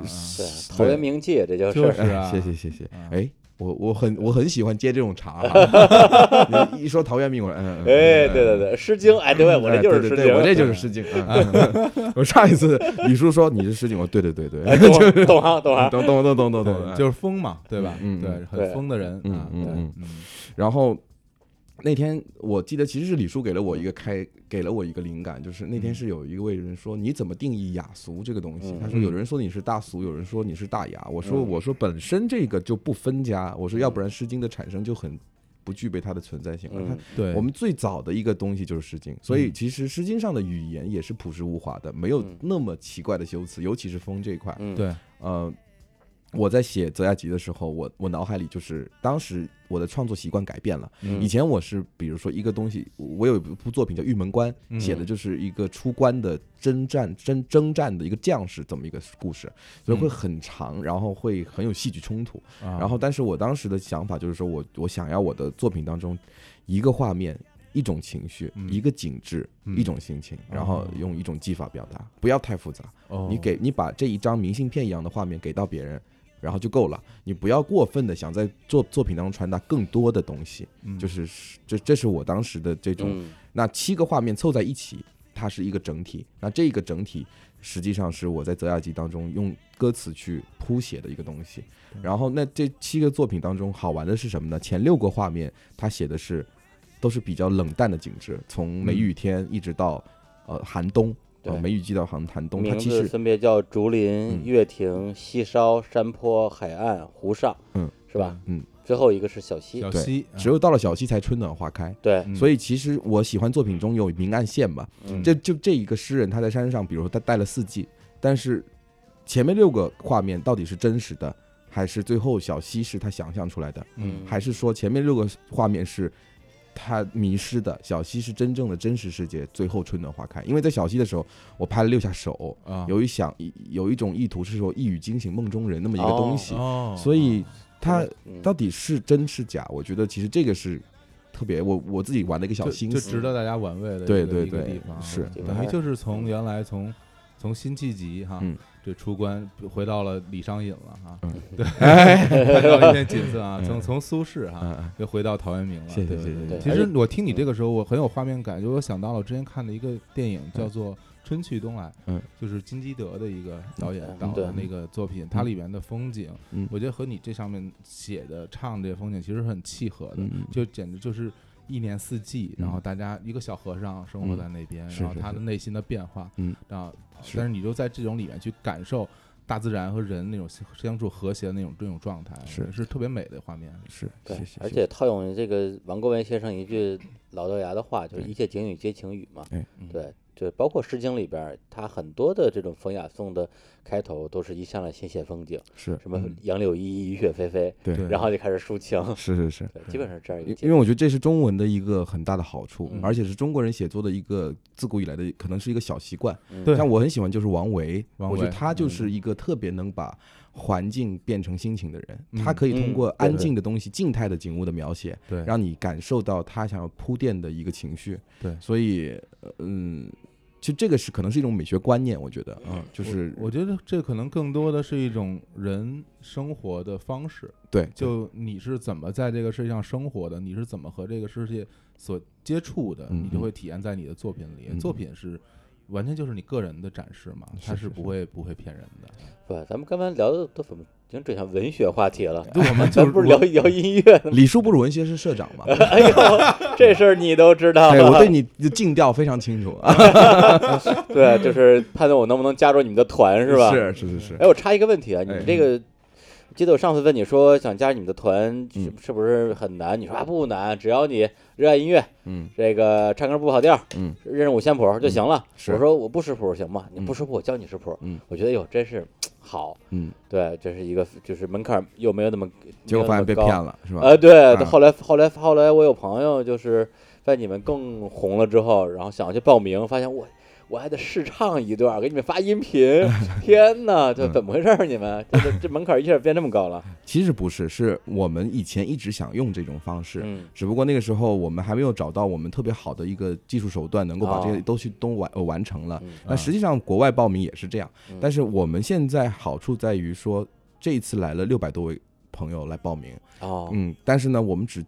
陶渊明记这就是。就是啊，谢谢谢谢啊。哎，我我很我很喜欢接这种茬啊。你一说陶渊明，我说嗯，哎，嗯。对对对，《诗经》哎，对我这哎就是《诗经对对对》，我这就是《诗经》我上一次李叔说你是《诗经》，我说对对对对，哎懂懂行懂行，懂懂懂懂懂懂。就是疯嘛，对吧？嗯嗯对，很疯的人嗯嗯嗯然后那天我记得其实是李叔给了我一个开，给了我一个灵感，就是那天是有一位人说你怎么定义雅俗这个东西？嗯。他说有人说你是大俗，有人说你是大雅。我说嗯。我说本身这个就不分家，我说要不然《诗经》的产生就很不具备它的存在性了。对，我们最早的一个东西就是《诗经》，所以嗯。其实《诗经》上的语言也是朴实无华的，没有嗯。那么奇怪的修辞，尤其是风这一块。嗯，对，呃，我在写泽雅集的时候，我我脑海里就是当时我的创作习惯改变了。嗯以前我是比如说一个东西，我有一部作品叫《玉门关》，嗯写的就是一个出关的征战征征战的一个将士这么一个故事，所以会嗯很长，然后会很有戏剧冲突。啊然后，但是我当时的想法就是说我我想要我的作品当中一个画面。一种情绪，嗯一个景致，嗯一种心情，然后哦用一种技法表达，不要太复杂。哦你给你把这一张明信片一样的画面给到别人，然后就够了。你不要过分的想在作作品当中传达更多的东西，嗯就是这这是我当时的这种。嗯那七个画面凑在一起，它是一个整体。那这个整体实际上是我在泽雅集当中用歌词去谱写的一个东西。然后那这七个作品当中好玩的是什么呢？前六个画面它写的是都是比较冷淡的景致，从梅雨天一直到呃寒冬。对。呃梅雨季到寒寒冬，它名字其实分别叫竹林、嗯。月亭、西梢、山坡、海岸、湖上，嗯，是吧？嗯，最后一个是小溪，小溪，只有到了小溪才春暖花开。对，嗯。所以其实我喜欢作品中有明暗线嘛，嗯。这就这一个诗人他在山上，比如说他待了四季，但是前面六个画面到底是真实的，还是最后小溪是他想象出来的，嗯。还是说前面六个画面是他迷失的，小溪是真正的真实世界，最后春暖花开？因为在小溪的时候，我拍了六下手，啊。有一想有一种意图是说一语惊醒梦中人那么一个东西，哦，所以它嗯到底是真是假？我觉得其实这个是特别我我自己玩的一个小就心思，就值得大家玩味的一个对对对一个地方，是等于就是从原来从从辛弃疾哈嗯这出关回到了李商隐了哈，嗯对，看到一片景色啊，从从苏轼哈又回到陶渊明了，谢谢对对谢谢其实我听你这个时候，我很有画面感，就我想到了之前看的一个电影叫做《春去冬来》，嗯，就是金基德的一个导演嗯导的那个作品，它里面的风景，嗯我觉得和你这上面写的唱这些风景其实很契合的，就简直就是一年四季，然后大家一个小和尚生活在那边，然后他的内心的变化，嗯，然后但是你就在这种里面去感受大自然和人那种相处和谐的那种这种状态，是是特别美的画面。是，对而且套用这个王国维先生一句老掉牙的话，就是一切景语皆情语嘛。对，就包括《诗经》里边儿，它很多的这种风雅颂的开头都是一上来先写风景，是什么嗯杨柳依依，雨雪霏霏，对对然后就开始抒情。是是是。对，基本上这样一个因为我觉得这是中文的一个很大的好处，嗯而且是中国人写作的一个自古以来的可能是一个小习惯。像我很喜欢就是王维，王我觉得他就是一个特别能把环境变成心情的人。嗯他可以通嗯过安静的东西、静态的景物的描写，对，让你感受到他想要铺垫的一个情绪。对所以呃嗯，其实这个是可能是一种美学观念，我觉得，嗯，就是我觉得这可能更多的是一种人生活的方式，对，就你是怎么在这个世界上生活的，你是怎么和这个世界所接触的，嗯你就会体验在你的作品里。嗯作品是完全就是你个人的展示嘛，他是是不会不会骗人的。不，咱们刚才聊的都怎么已经转向文学话题了？我们 咱不是聊聊音乐吗？李叔不是文学是社长吗？哎呦，这事儿你都知道对，我。对你的尽调非常清楚啊，对，就是判断我能不能加入你们的团是吧？。是是是是哎，，我插一个问题啊，你这个，记得我上次问你说想加入你们的团是嗯是不是很难？你说啊不难，只要你热爱音乐，嗯这个唱歌不跑调，嗯，认识五线谱就行了。是我说我不识谱行吗？你嗯不识谱，我教你识谱。嗯我觉得哟，真是好。嗯，对，这是一个就是门槛又没有那么，结果发现被骗了，是吧？啊，对，啊后来后来后来我有朋友就是在你们更红了之后，然后想要去报名，发现我我还得试唱一段，给你们发音频，天哪，这怎么回事儿？你们？这这这门槛一下变这么高了？其实不是，是我们以前一直想用这种方式，嗯。只不过那个时候我们还没有找到我们特别好的一个技术手段，能够把这些哦都去都完呃完成了。嗯那实际上国外报名也是这样，嗯。但是我们现在好处在于说，这一次来了六百多位朋友来报名，哦，嗯，但是呢，我们只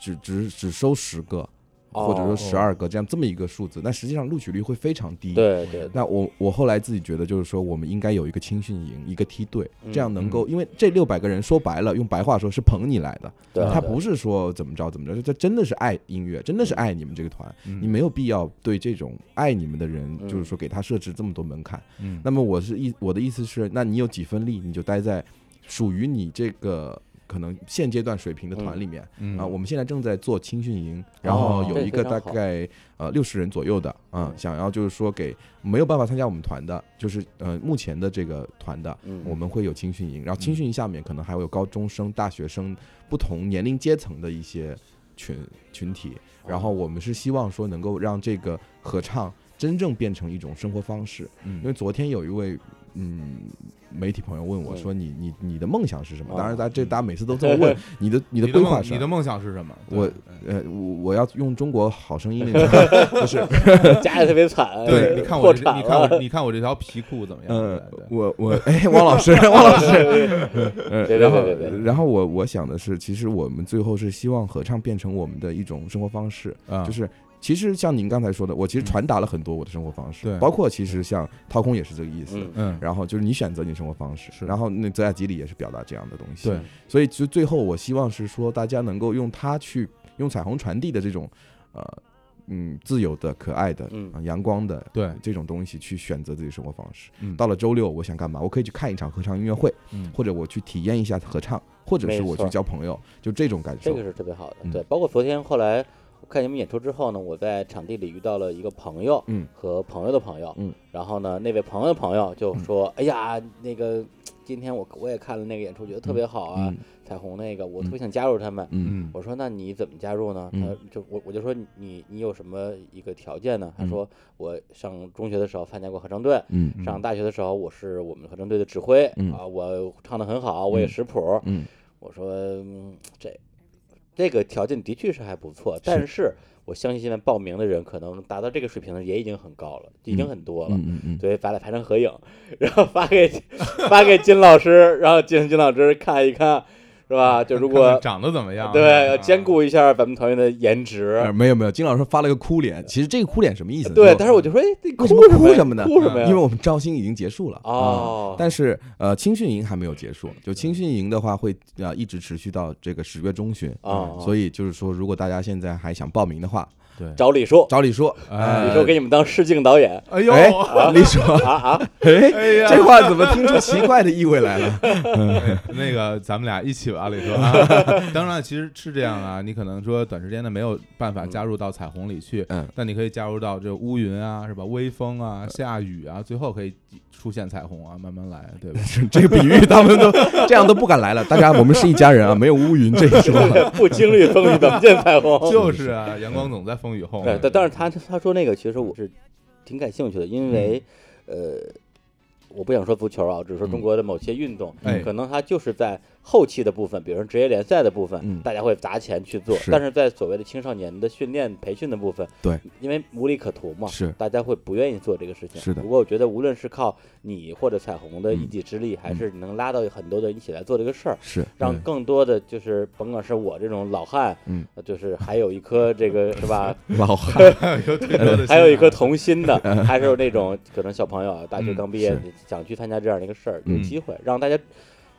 只只只收十个，或者说哦十二个这样这么一个数字，那实际上录取率会非常低。。对对，那我我后来自己觉得，就是说我们应该有一个青训营，一个梯队，嗯这样能够，因为这六百个人说白了，用白话说是捧你来的，他不是说怎么着怎么着，他真的是爱音乐，真的是爱你们这个团，嗯你没有必要对这种爱你们的人，嗯就是说给他设置这么多门槛。嗯那么我是意我的意思是，那你有几分力，你就待在属于你这个可能现阶段水平的团里面。嗯。啊，我们现在正在做青训营，然后有一个大概呃六十人左右的啊嗯，想要就是说给没有办法参加我们团的，就是呃目前的这个团的，嗯。我们会有青训营，然后青训营下面可能还会有高中生、大学生不同年龄阶层的一些群群体，然后我们是希望说能够让这个合唱真正变成一种生活方式，因为嗯昨天有一位嗯媒体朋友问我嗯。说你你你的梦想是什么？当然，哦大家这大家每次都这么问，你的你你的规划是梦你的梦想是什么？我呃，我我要用中国好声音那个，不是，家里特别惨，对，你看我这，你看我，你看我这条皮裤怎么样？我我哎，汪老师，汪老师，然后然后我我想的是，其实我们最后是希望合唱变成我们的一种生活方式，啊就是。其实像您刚才说的，我其实嗯传达了很多我的生活方式，对包括其实像掏空也是这个意思。嗯嗯，然后就是你选择你生活方式，是然后那泽雅吉里也是表达这样的东西。对，所以就最后我希望是说，大家能够用它去用彩虹传递的这种呃嗯自由的、可爱的、嗯啊阳光的对，这种东西去选择自己生活方式。嗯到了周六，我想干嘛？我可以去看一场合唱音乐会，嗯或者我去体验一下合唱，或者是我去交朋友，就这种感受。这个是特别好的。嗯对，包括昨天后来我看你们演出之后呢，我在场地里遇到了一个朋友，嗯和朋友的朋友，嗯，然后呢，那位朋友的朋友就说：“哎呀，那个今天我我也看了那个演出，觉得特别好啊，嗯彩虹那个，我特别想加入他们。嗯嗯我说：“那你怎么加入呢？”嗯他就我我就说你你你有什么一个条件呢？他嗯说：“我上中学的时候参加过合唱队，嗯嗯上大学的时候我是我们合唱队的指挥嗯啊，我唱的很好，我也嗯识谱。嗯我说、嗯这这个条件的确是还不错，但是我相信现在报名的人可能达到这个水平的也已经很高了，已经很多了。嗯嗯嗯，所以咱俩拍成合影，然后发给 发给金老师，然后金金老师看一看，是吧？就如果长得怎么样？对要兼顾一下咱们团员的颜值，呃没有没有，金老师发了个哭脸，其实这个哭脸什么意思？对，但是我就说，哎，哭哭什么呢？哭什么呀？因为我们招新已经结束了哦啊但是呃，青训营还没有结束。就青训营的话，会呃一直持续到这个十月中旬啊所以就是说，如果大家现在还想报名的话，对，找李叔，找李叔，哎李叔给你们当试镜导演哎呦，哎，李叔，啊啊！哎，哎呀，这话怎么听出奇怪的意味来了？那个咱们俩一起吧，李叔啊。当然，其实是这样啊，你可能说短时间内没有办法加入到彩虹里去，嗯，但你可以加入到这乌云啊，是吧？微风啊，下雨啊，最后可以出现彩虹啊，慢慢来，对吧？这个比喻他们都这样都不敢来了。大家，我们是一家人啊，没有乌云这一说。不经历风雨怎么见彩虹？就是啊，阳光总在风雨后。对，但但是他他说那个，其实我是挺感兴趣的，因为、呃，我不想说足球啊，只是说中国的某些运动，哎。可能它就是在后期的部分，比如说职业联赛的部分，嗯。大家会砸钱去做，是。但是在所谓的青少年的训练培训的部分，对，因为无利可图嘛，是。大家会不愿意做这个事情。是的。不过我觉得无论是靠你或者彩虹的一嗯己之力，还是能拉到很多的人一起来做这个事儿。是，让更多的就是甭管是我这种老汉，嗯。呃，就是还有一颗这个 是吧，老汉，还有一颗童心的，还是有那种可能小朋友啊，大学嗯。刚毕业是。想去参加这样的一个事儿，有嗯。机会让大家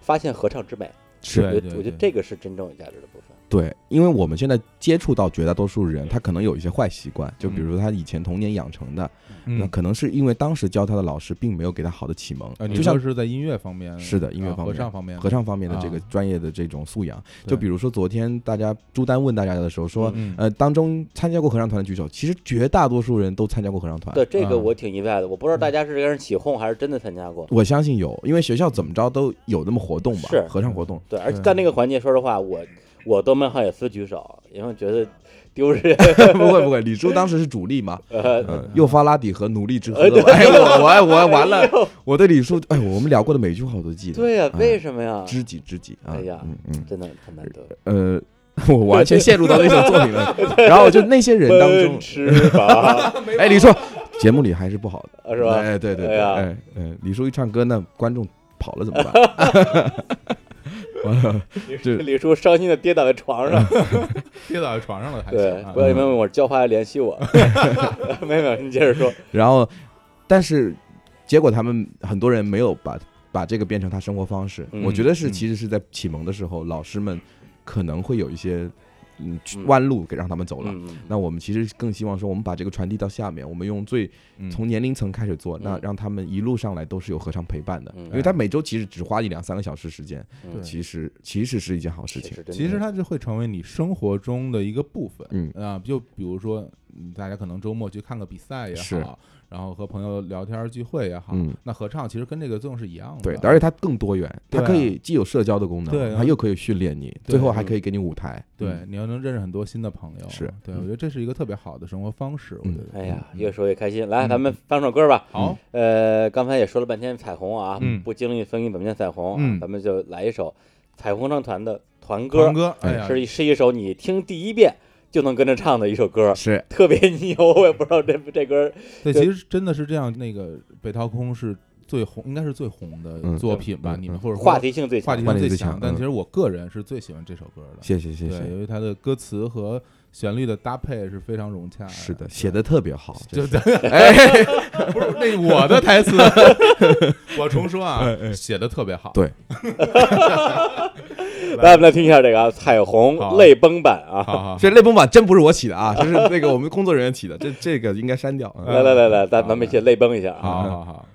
发现合唱之美。是我觉得，这个是真正有价值的部分。对，因为我们现在接触到绝大多数人，他可能有一些坏习惯，就比如说他以前童年养成的，那嗯，可能是因为当时教他的老师并没有给他好的启蒙呃，，就像是在音乐方面，是的音乐啊方面合唱方面，合唱方面的这个啊专业的这种素养。对就比如说昨天大家朱丹问大家的时候说，嗯呃，当中参加过合唱团的举手，其实绝大多数人都参加过合唱团。对这个嗯我挺意外的，我不知道大家是跟人起哄还是真的参加过。我相信有，因为学校怎么着都有那么活动吧，是合唱活动。对，而且在那个环节，说实话，我我多门浩也斯举手，因为觉得丢人。不会不会，李叔当时是主力嘛，呃，嗯，幼发拉底和努力之和呃，哎，我我我 完了，我对李叔，哎，我们聊过的每句话我都记得。对呀，哎为什么呀？知己知己啊，哎呀嗯嗯，真的很难得。呃，我完全陷入到那首作品了。然后就那些人当中哎，李叔，节目里还是不好的，啊是吧？哎，对对对，哎呀哎哎，李叔一唱歌，那观众跑了怎么办？完了，这李叔伤心的跌倒在床上，跌倒在床上了还对行啊，不要因为我叫花来联系我。没有没有，你接着说。然后，但是结果他们很多人没有把把这个变成他生活方式。嗯我觉得是嗯其实是在启蒙的时候，老师们可能会有一些嗯嗯。弯路给让他们走了。那我们其实更希望说，我们把这个传递到下面，我们用最嗯。从年龄层开始做，那嗯。让他们一路上来都是有合唱陪伴的，嗯。因为他每周其实只花一两三个小时时间，嗯。其实其实是一件好事情。其实。它就会成为你生活中的一个部分，嗯。啊，就比如说，嗯大家可能周末去看个比赛也好，然后和朋友聊天聚会也好，嗯。那合唱其实跟这个作用是一样的，对，而且它更多元，它可以既有社交的功能，对它又可以训练你，最后还可以给你舞台。对嗯，你要能认识很多新的朋友，是。对我觉得这是一个特别好的生活方式，我嗯觉得，哎呀，嗯。越说越开心。来，嗯咱们放首歌吧。好，呃，刚才也说了半天彩虹啊，嗯。不经历风雨怎么见彩虹啊？嗯。咱们就来一首彩虹合唱团的团歌。团，歌，哎呀，是是一首你听第一遍就能跟着唱的一首歌，是特别牛。我也不知道这这歌对，对其实真的是这样，那个北掏空是最红，应该是最红的嗯作品吧？你们或者说话题性最强话题。性最强嗯但其实我个人是最喜欢这首歌的，谢谢谢对，谢，因为它的歌词和旋律的搭配是非常融洽的。是的，写的特别好，就这是 哎，不是那我的台词，我重说啊，写的特别好。对 来，我们来听一下这个啊，彩虹泪崩版啊。这泪崩版真不是我起的啊，这是那个我们工作人员起的，这这个应该删掉。嗯来来来来，咱咱们一起泪崩一下啊！好好好。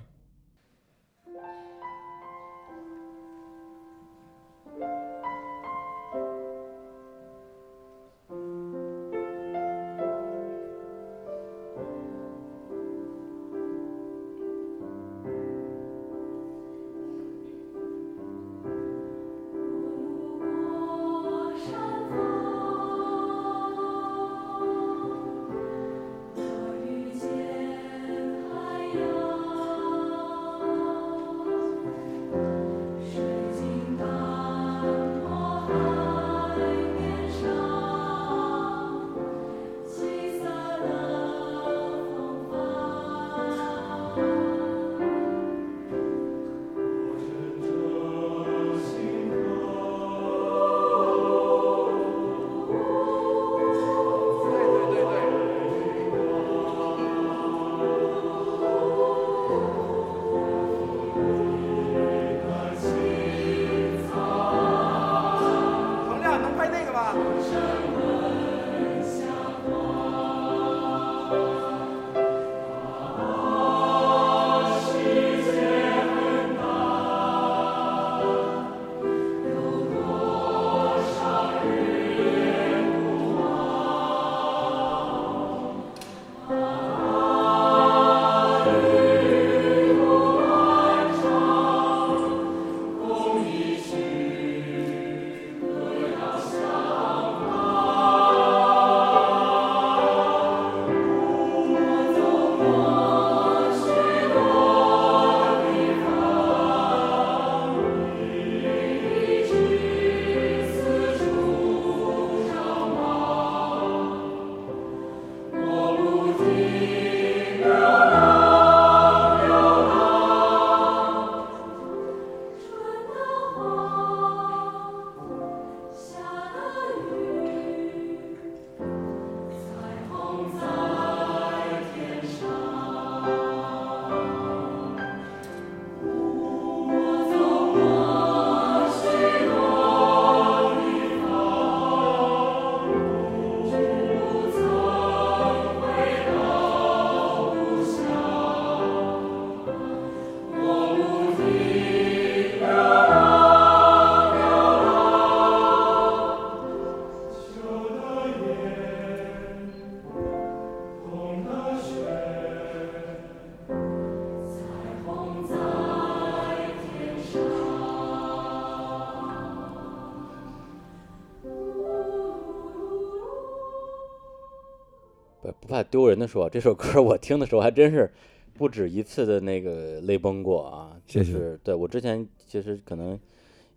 丢人的说，这首歌我听的时候还真是不止一次的那个泪崩过啊。就谢谢是对我之前其实可能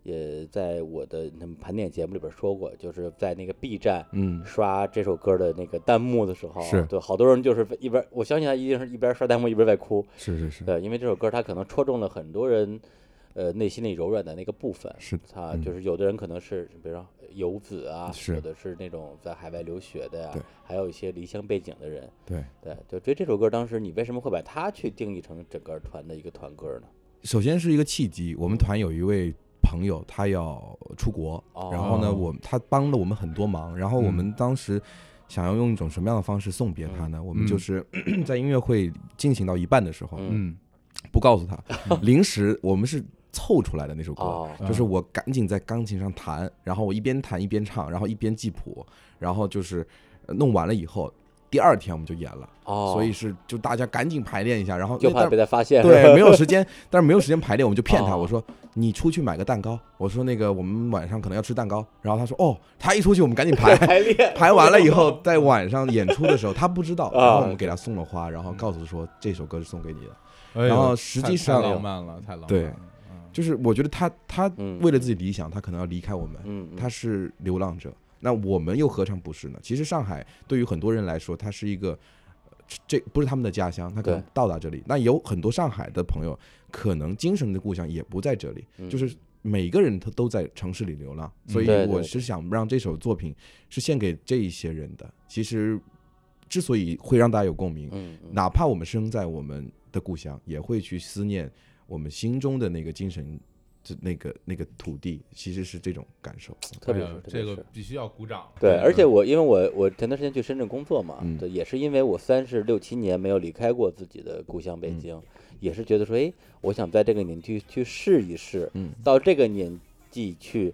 也在我的那么盘点节目里边说过，就是在那个 B 站嗯，刷这首歌的那个弹幕的时候，是对好多人就是一边，我相信他一定是一边刷弹幕一边在哭，是是是，对，因为这首歌它可能戳中了很多人，呃，内心里柔软的那个部分。是它嗯就是有的人可能是，比如说游子啊，是有的是那种在海外留学的呀对，还有一些离乡背景的人。对。对，就觉得这首歌当时你为什么会把它去定义成整个团的一个团歌呢？首先是一个契机，我们团有一位朋友他要出国，哦然后呢，我他帮了我们很多忙，然后我们当时想要用一种什么样的方式送别他呢？我们就是 在音乐会进行到一半的时候，嗯嗯不告诉他，临时我们是凑出来的那首歌，哦，就是我赶紧在钢琴上弹，然后我一边弹一边唱，然后一边记谱，然后就是呃弄完了以后，第二天我们就演了，哦，所以是就大家赶紧排练一下，然后就怕被他发现，对，没有时间，但是没有时间排练，我们就骗他，哦。我说你出去买个蛋糕，我说那个我们晚上可能要吃蛋糕，然后他说哦，他一出去我们赶紧排，排练，排完了以后在晚上演出的时候他不知道，啊 然后我们给他送了花，然后告诉说这首歌是送给你的，哎然后实际上太浪漫了，太浪漫了。对。嗯就是我觉得他他嗯。为了自己理想，他可能要离开我们，他是流浪者，那我们又何尝不是呢？其实上海对于很多人来说，它是一个，呃这不是他们的家乡，他可能到达这里。那有很多上海的朋友，可能精神的故乡也不在这里，嗯。就是每个人他都在城市里流浪，嗯。所以我是想让这首作品是献给这一些人的。其实之所以会让大家有共鸣，哪怕我们生在我们的故乡，也会去思念我们心中的那个精神。这那个那个土地其实是这种感受，特别是特别是。这个必须要鼓掌。对，而且我因为我我前段时间去深圳工作嘛，嗯。对，也是因为我三十六七年没有离开过自己的故乡北嗯。京，也是觉得说，哎，我想在这个年纪去试一试，嗯。到这个年纪去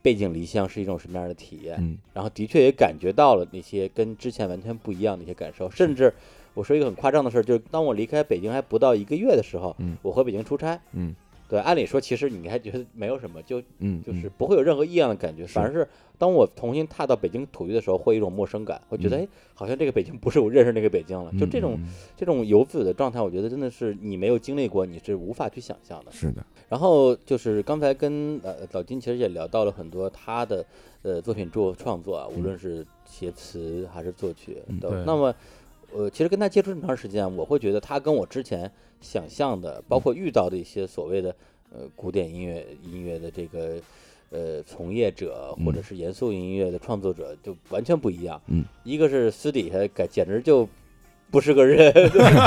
背井离乡是一种什么样的体验，嗯。然后的确也感觉到了那些跟之前完全不一样的一些感受，甚至我说一个很夸张的事儿，就是当我离开北京还不到一个月的时候，嗯我回北京出差，嗯对，按理说其实你还觉得没有什么，就嗯，嗯就是不会有任何异样的感觉，反而是当我重新踏到北京土地的时候，会有一种陌生感，会觉得嗯哎，好像这个北京不是我认识那个北京了。就这种这种游子的状态，我觉得真的是你没有经历过，你是无法去想象的。是的，然后就是刚才跟呃老金其实也聊到了很多他的呃作品作创作啊，无论是写词还是作曲嗯。对那么呃，其实跟他接触这么长时间，我会觉得他跟我之前想象的，包括遇到的一些所谓的呃古典音乐音乐的这个呃从业者，或者嗯是严肃音乐的创作者，就完全不一样。嗯，一个是私底下感简直就。不是个人，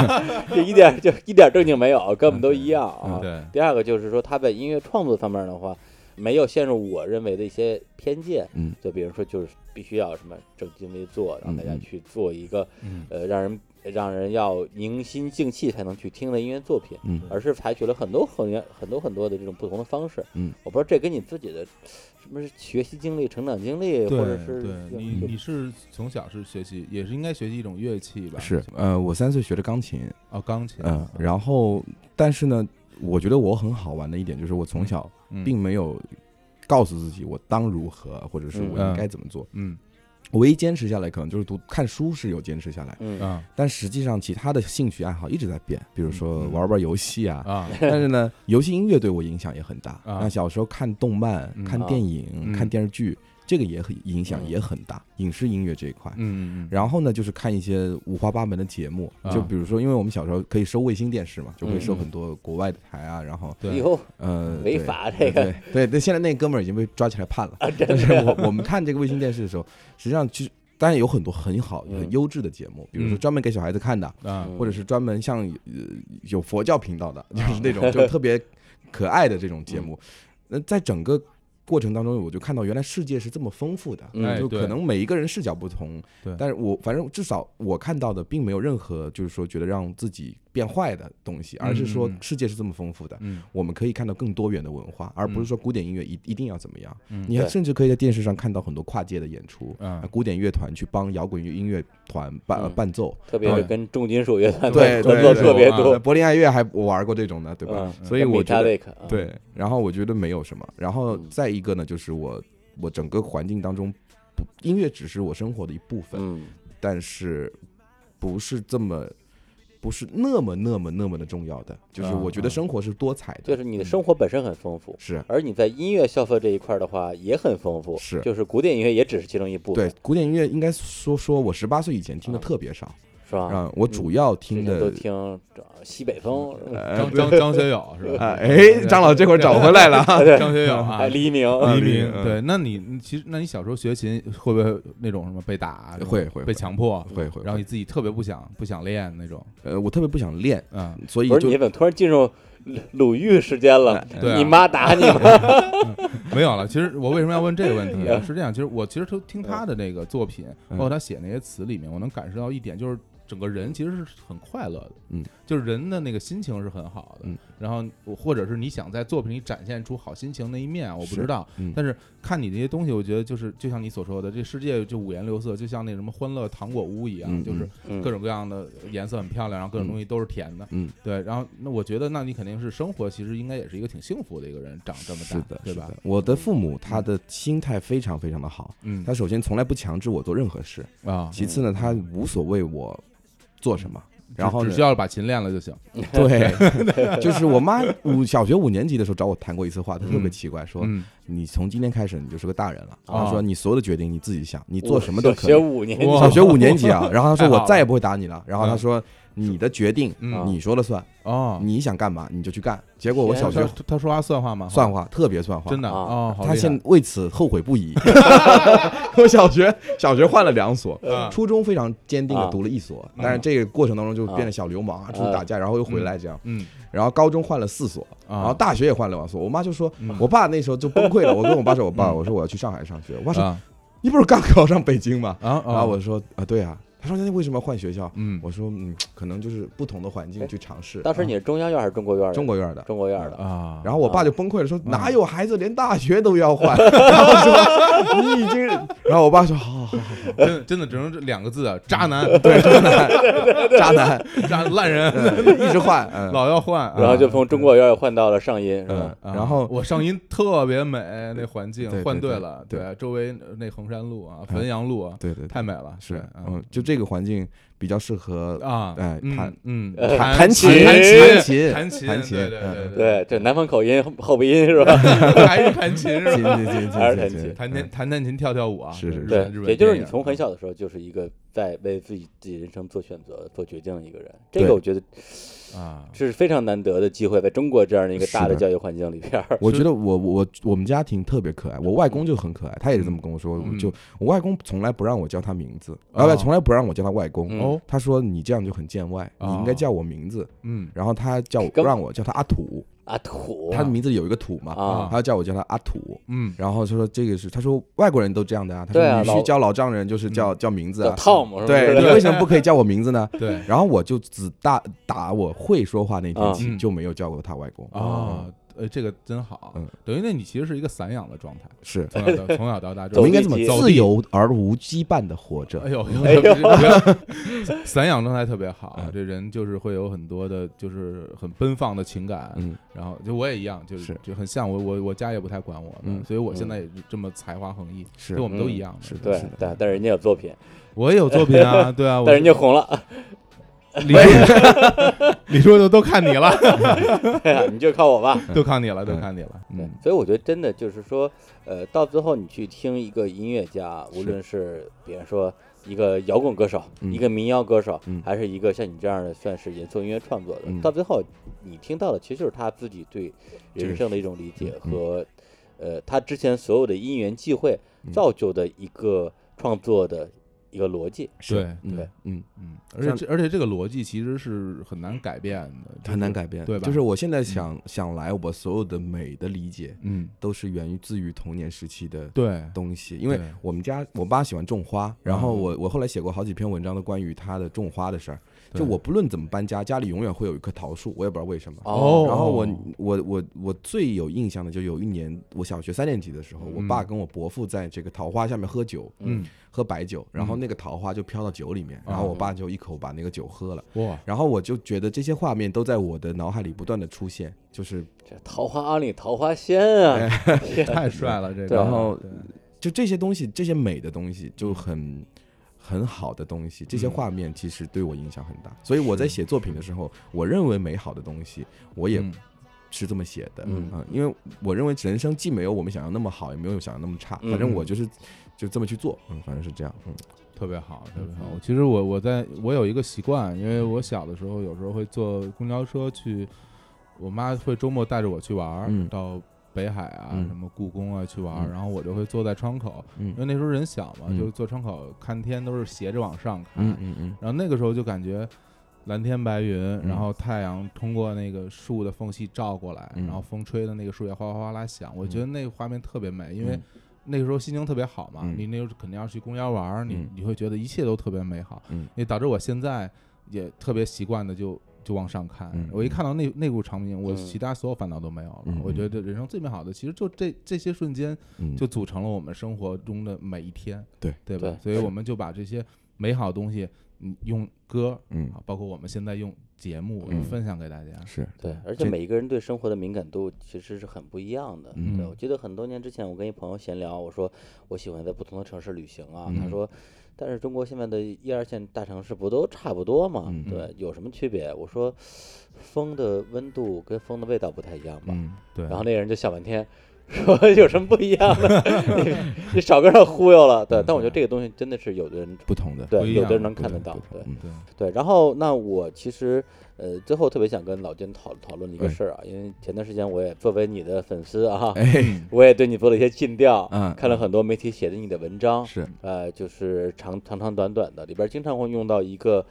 就一点儿就一点儿正经没有，跟我们都一样啊。嗯对，第二个就是说，他在音乐创作方面的话，没有陷入我认为的一些偏见，嗯，就比如说就是必须要什么正襟危坐，让大家去做一个嗯。呃让人让人要凝心静气才能去听的音乐作品，嗯。而是采取了很多很多很多很多的这种不同的方式。嗯，我不知道这跟你自己的什么是学习经历、成长经历，或者是对，你你是从小是学习，也是应该学习一种乐器吧？是，呃，我三岁学的钢琴，哦，钢琴。嗯，然后但是呢，我觉得我很好玩的一点就是我从小嗯。并没有告诉自己我当如何，或者是我应嗯该怎么做。嗯。唯一坚持下来，可能就是读看书是有坚持下来，嗯。啊但实际上其他的兴趣爱好一直在变，比如说嗯。玩玩游戏啊。啊。但是呢，游戏音乐对我影响也很大。啊。那小时候看动漫、嗯。看电影、嗯。看电视剧，这个也很影响嗯。也很大。影视音乐这一块，嗯嗯然后呢，就是看一些五花八门的节目，啊。就比如说，因为我们小时候可以收卫星电视嘛，就会收嗯。很多国外的台啊，然后对。以后呃，违法这个。对对对，现在那哥们儿已经被抓起来判了。啊但是我我们看这个卫星电视的时候，实际上其实当然有很多很好、嗯。很优质的节目，比如说嗯。专门给小孩子看的，啊。嗯或者是专门像呃有佛教频道的，就是那种就特别可爱的这种节目。那在整个过程当中，我就看到原来世界是这么丰富的，嗯就可能每一个人视角不同，对。但是我反正至少我看到的并没有任何就是说觉得让自己变坏的东西，而是说世界是这么丰富的，嗯。我们可以看到更多元的文化，而不是嗯。说古典音乐一一定要怎么样。嗯你还甚至可以在电视上看到很多跨界的演出，古典乐团去帮摇滚乐音乐团伴嗯。伴奏，特别是对跟重金属乐团对 合作特别多呃，柏林爱乐还我玩过这种的，对吧？嗯？所以我觉得对，然后我觉得没有什么，然后嗯。再一个呢，就是我我整个环境当中，不音乐只是我生活的一部分，嗯。但是不是这么。不是那么那么那么的重要的，就是我觉得啊生活是多彩的，就是你的生活本身很丰富，是。而你在音乐消费这一块儿的话也很丰富，是。就是古典音乐也只是其中一部分，对古典音乐应该说说我十八岁以前听的啊特别少，是吧？啊，我主要听的都听这西北风，呃张张张学友是吧？啊，哎，张老这会儿找回来了，张学友啊哎，，黎明，黎明明。对，那你你其实那你小时候学琴会不会那种什么被打？会会被强迫，会会然后你自己特别不想不想练那种，呃，我特别不想练，嗯，所以就不是你怎么突然进入鲁豫时间了？对啊你妈打你吗？没有了。其实我为什么要问这个问题啊？是这样，其实我其实都听他的那个作品，包嗯括他写那些词里面，我能感受到一点，就是整个人其实是很快乐的，嗯，就是人的那个心情是很好的，嗯，然后或者是你想在作品里展现出好心情那一面啊，我不知道，嗯。但是看你这些东西，我觉得就是就像你所说的，这世界就五颜六色，就像那什么欢乐糖果屋一样，嗯就是嗯。各种各样的颜色很漂亮，然后各种东西都是甜的，嗯，对，然后那我觉得，那你肯定是生活，其实应该也是一个挺幸福的一个人，长这么大，是的，对吧？我的父母他的心态非常非常的好，嗯。他首先从来不强制我做任何事，啊，其次呢，他无所谓我做什么。然后呢只只需？要把琴练了就行。对，就是我妈五小学五年级的时候找我谈过一次话，她特别奇怪，说嗯，你从今天开始你就是个大人了。他说你所有的决定你自己想，你做什么都可小学以。五年级小学五年级啊，然后她太好了说我再也不会打你了。然后她嗯说你的决定嗯你说了算，哦，你想干嘛你就去干。结果我小学他他说话算话吗？算话特别算话，真的啊他现为此后悔不已。我小学小学换了两所，啊初中非常坚定的啊读了一所，嗯但是这个过程当中就变得小流氓啊，出去打架，然后又回来这样。嗯然后高中换了四所，啊然后大学也换了两所。我妈就说嗯，我爸那时候就崩溃了。我跟我爸说，我爸，嗯我说我要去上海上学。我爸说，啊你不是刚考上北京吗？啊，然后我说啊，对啊。他说那为什么要换学校？嗯我说嗯，可能就是不同的环境去尝试。当时你是中央院还是中国院的？中国院的。中国院的。啊，然后我爸就崩溃了，说嗯哪有孩子连大学都要换？然后说你已经，然后我爸说好好好好，真真的只能这两个字啊，渣男，对，渣男，渣男，渣烂人，嗯一直换，嗯，老要换，然后就啊从中国院换到了上音，是吧？啊然后我上音特别美，那环境换对了，对对，周围那衡山路啊、汾阳路啊，对对，太美了，是，嗯，就这个环境比较适合啊，嗯哎弹嗯，呃弹弹琴弹弹琴，弹琴，弹琴对对嗯。对。对，这南方口音后鼻音是吧？还是弹琴是吧？琴琴琴琴还是弹琴。弹弹弹弹琴，跳跳舞啊，是是是。也就是你从很小的时候就是一个在为自己自己人生做选择、做决定的一个人。这个我觉得啊，是非常难得的机会，在中国这样的一个大的的教育环境里边儿。我觉得我我我们家庭特别可爱，我外公就很可爱，他也是这么跟我说，嗯就我外公从来不让我叫他名字，哦啊不，从来不让我叫他外公。嗯哦，他说你这样就很见外，哦你应该叫我名字。嗯然后他叫我不让我叫他阿土，啊土。他的名字有一个土嘛，啊。他叫我叫他阿土。嗯。然后他说这个是，他说外国人都这样的啊，他对啊老说女婿叫老丈人就是叫叫名字叫啊，Tom？对你为什么不可以叫我名字呢？对。然后我就只打打我会说话那天啊。起嗯。就没有叫过他外公。啊，呃，这个真好嗯，等于那你其实是一个散养的状态，是。从小到从小到大就我们应该这么走自由而无羁绊的活着哎。呦，哎呦 散养状态特别好，嗯这人就是会有很多的，就是很奔放的情感，嗯，然后就我也一样，就是是就很像我我我家也不太管我，嗯所以我现在也是这么才华横溢，是我们都嗯一样的，是的对是的对，但是人家有作品，我也有作品啊，对啊，我但人家红了，李叔李叔就都看你了，对啊你就靠我吧。都靠你了，都看你了，对嗯，所以我觉得真的就是说，呃，到最后你去听一个音乐家，无论是比方说一个摇滚歌手，嗯一个民谣歌手，嗯还是一个像你这样的算是演奏音乐创作的，嗯到最后你听到的其实就是他自己对人生的一种理解嗯和，呃，他之前所有的因缘际会嗯。造就的一个创作的一个逻辑。对嗯对。嗯，嗯，而且这而且这个逻辑其实是很难改变的，就是很难改变，对吧？就是我现在想想来，我所有的美的理解嗯，都是源于自于童年时期的对，东西，因为我们家我爸喜欢种花，然后嗯。我我后来写过好几篇文章都关于他的种花的事儿。就我不论怎么搬家，家里永远会有一棵桃树，我也不知道为什么。哦。然后我我我我最有印象的就有一年，我小学三年级的时候，我爸嗯跟我伯父在这个桃花下面喝酒，嗯，喝白酒，然后嗯那个桃花就飘到酒里面，然后我爸就一口把那个酒喝了，哇，然后我就觉得这些画面都在我的脑海里不断的出现，就是这桃花庵里桃花仙啊，太帅了，这个，然后就这些东西，这些美的东西就很很好的东西，这些嗯。画面其实对我影响很大。所以我在写作品的时候，我认为美好的东西，我也嗯。是这么写的，嗯。啊，因为我认为人生既没有我们想象那么好，也没有想象那么差，反正嗯我就是就这么去做，嗯，反正是这样，嗯。特别好，特别好。嗯。其实我我在我有一个习惯，因为我小的时候有时候会坐公交车去，我妈会周末带着我去玩儿，嗯。到北海啊、嗯。什么故宫啊去玩然后我就会坐在窗口，因嗯为那时候人小嘛，嗯。就坐窗口看天都是斜着往上看，然后那个时候就感觉蓝天白云，然后太阳通过那个树的缝隙照过来，嗯。然后风吹的那个树叶哗哗哗啦响，我觉得那个画面特别美，因为嗯。那个时候心情特别好嘛，嗯。你那时候肯定要去公园玩儿，你嗯。你会觉得一切都特别美好，嗯。也导致我现在也特别习惯的就。就往上看，嗯我一看到那那股场景，我嗯其他所有烦恼都没有了。嗯我觉得人生最美好的，其实就这这些瞬间，嗯，就组成了我们生活中的每一天，对对吧？对所以我们就把这些美好的东西，嗯，用歌嗯啊，包括我们现在用节目嗯分享给大家。是对，而且每一个人对生活的敏感度其实是很不一样的。嗯对，我记得很多年之前，我跟一朋友闲聊，我说我喜欢在不同的城市旅行啊。他嗯说，但是中国现在的一二线大城市不都差不多吗？嗯对，有什么区别？我说，风的温度跟风的味道不太一样吧。嗯对，然后那个人就笑半天，说有什么不一样的？你 你少跟人忽悠了。对，嗯但我觉得这个东西真的是有的人不同的，对，有的人能看得到。对对，对，然后那我其实呃最后特别想跟老金讨讨论一个哎事儿啊，因为前段时间我也作为你的粉丝啊，哎，我也对你做了一些尽调，嗯。看了很多媒体写的你的文章，是。呃，就是长长长短短的，里边经常会用到一个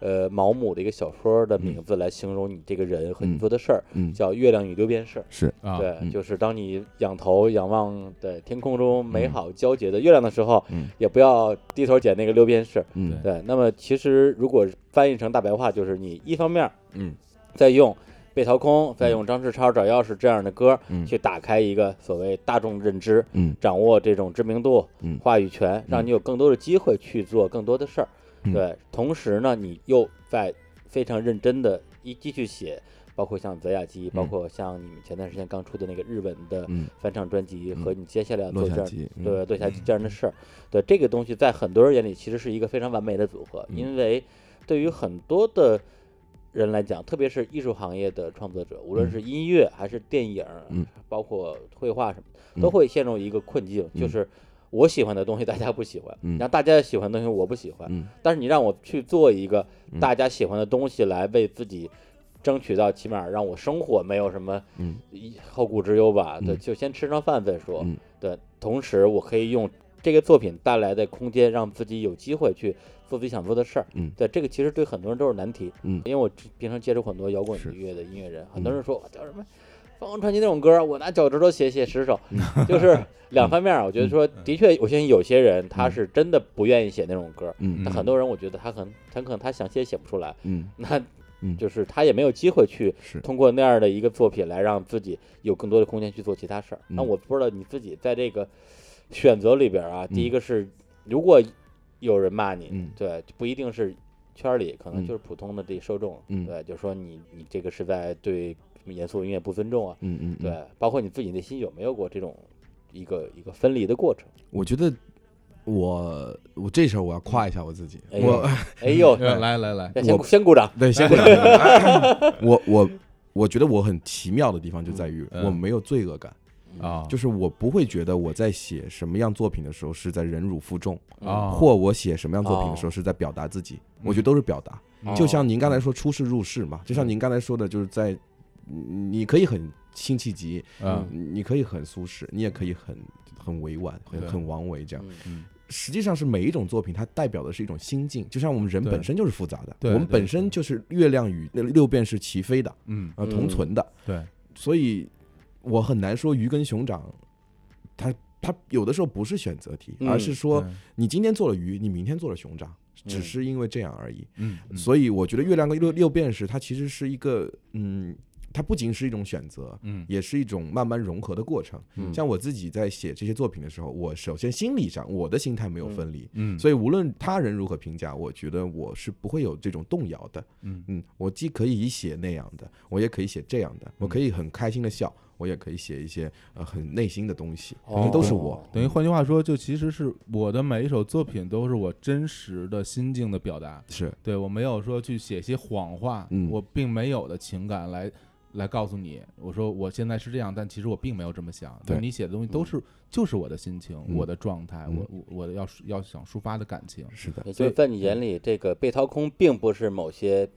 呃毛姆的一个小说的名字来形容你这个人和你嗯。做的事儿，嗯。叫《月亮与六便士》。是。啊，对，嗯。就是当你仰头仰望对天空中美好皎洁的月亮的时候，嗯。也不要低头捡那个六便士。嗯。对，那么其实如果翻译成大白话，就是你一方面嗯。在用被掏空，在用张志超找钥匙这样的歌嗯。去打开一个所谓大众认知，嗯。掌握这种知名度、嗯。话语权，让你有更多的机会去做更多的事儿。嗯对，同时呢，你又在非常认真的一继续写，包括像泽雅基，包嗯。括像你们前段时间刚出的那个日文的嗯，翻唱专辑，嗯和你接下来要做这样对对下这样的事儿，对这个东西在很多人眼里其实是一个非常完美的组合，嗯。因为对于很多的人来讲，特别是艺术行业的创作者，无论嗯。是音乐还是电影，嗯，包括绘画什么，嗯。都会陷入一个困境，就嗯。是我喜欢的东西大家不喜欢，嗯然后大家喜欢的东西我不喜欢，嗯但是你让我去做一个嗯大家喜欢的东西来为自己。争取到起码让我生活没有什么后顾之忧吧，对，嗯就先吃上饭再说。嗯对，同时我可以用这个作品带来的空间，让自己有机会去做自己想做的事儿。嗯对，这个其实对很多人都是难题。嗯因为我平常接触很多摇滚音乐的音乐人，很多人说叫什么凤凰传奇那种歌，我拿脚趾头写写十首，嗯 就是两方面儿。我觉得说，的确，我相信有些人他嗯是真的不愿意写那种歌，嗯但很多人我觉得他可能很可能他想写也写不出来，嗯。那嗯。就是他也没有机会去是。通过那样的一个作品来让自己有更多的空间去做其他事儿。那嗯我不知道你自己在这个选择里边儿啊，第一嗯个是如果有人骂你，嗯。对，不一定是圈儿里，可能嗯。就是普通的这受众，嗯。对，就是说你你这个是在对什么严肃音乐不尊重啊，嗯嗯，对，包括你自己内心有没有过这种一个一个分离的过程？我觉得我我这时候我要夸一下我自己，哎我哎呦，呃来来来，先先鼓掌，对先鼓掌，我我我觉得我很奇妙的地方就在于嗯我没有罪恶感，啊，就是我不会觉得我在写什么样作品的时候是在忍辱负重，啊，或我写什么样作品的时候是在表达自己，我觉得都是表达。哦。就像您刚才说出世入世嘛，就像您刚才说的，就是在嗯你可以很辛弃疾，嗯。你可以很苏轼，你也可以很很委婉、很很王维这样。嗯。实际上是每一种作品，它代表的是一种心境，就像我们人本身就是复杂的，对对我们本身就是月亮与那六便是齐飞的，嗯，呃，同存的，对，所以我很难说鱼跟熊掌，它它有的时候不是选择题，嗯。而是说你今天做了鱼，你明天做了熊掌，只嗯是因为这样而已。嗯，嗯。所以我觉得月亮跟六六便士，它其实是一个，嗯，它不仅是一种选择，嗯也是一种慢慢融合的过程。嗯像我自己在写这些作品的时候，我首先心理上我的心态没有分离，嗯，所以无论他人如何评价，我觉得我是不会有这种动摇的。嗯嗯，我既可以写那样的，我也可以写这样的，我可以很开心的笑，我也可以写一些呃很内心的东西，哦这都是我。等于换句话说，就其实是我的每一首作品都是我真实的心境的表达。是对我没有说去写些谎话，嗯我并没有的情感来来告诉你，我说我现在是这样，但其实我并没有这么想。对但你写的东西都是就是我的心情，嗯我的状态，嗯我我我要要想抒发的感情。是的，所以在你眼里，这个被掏空并不是某些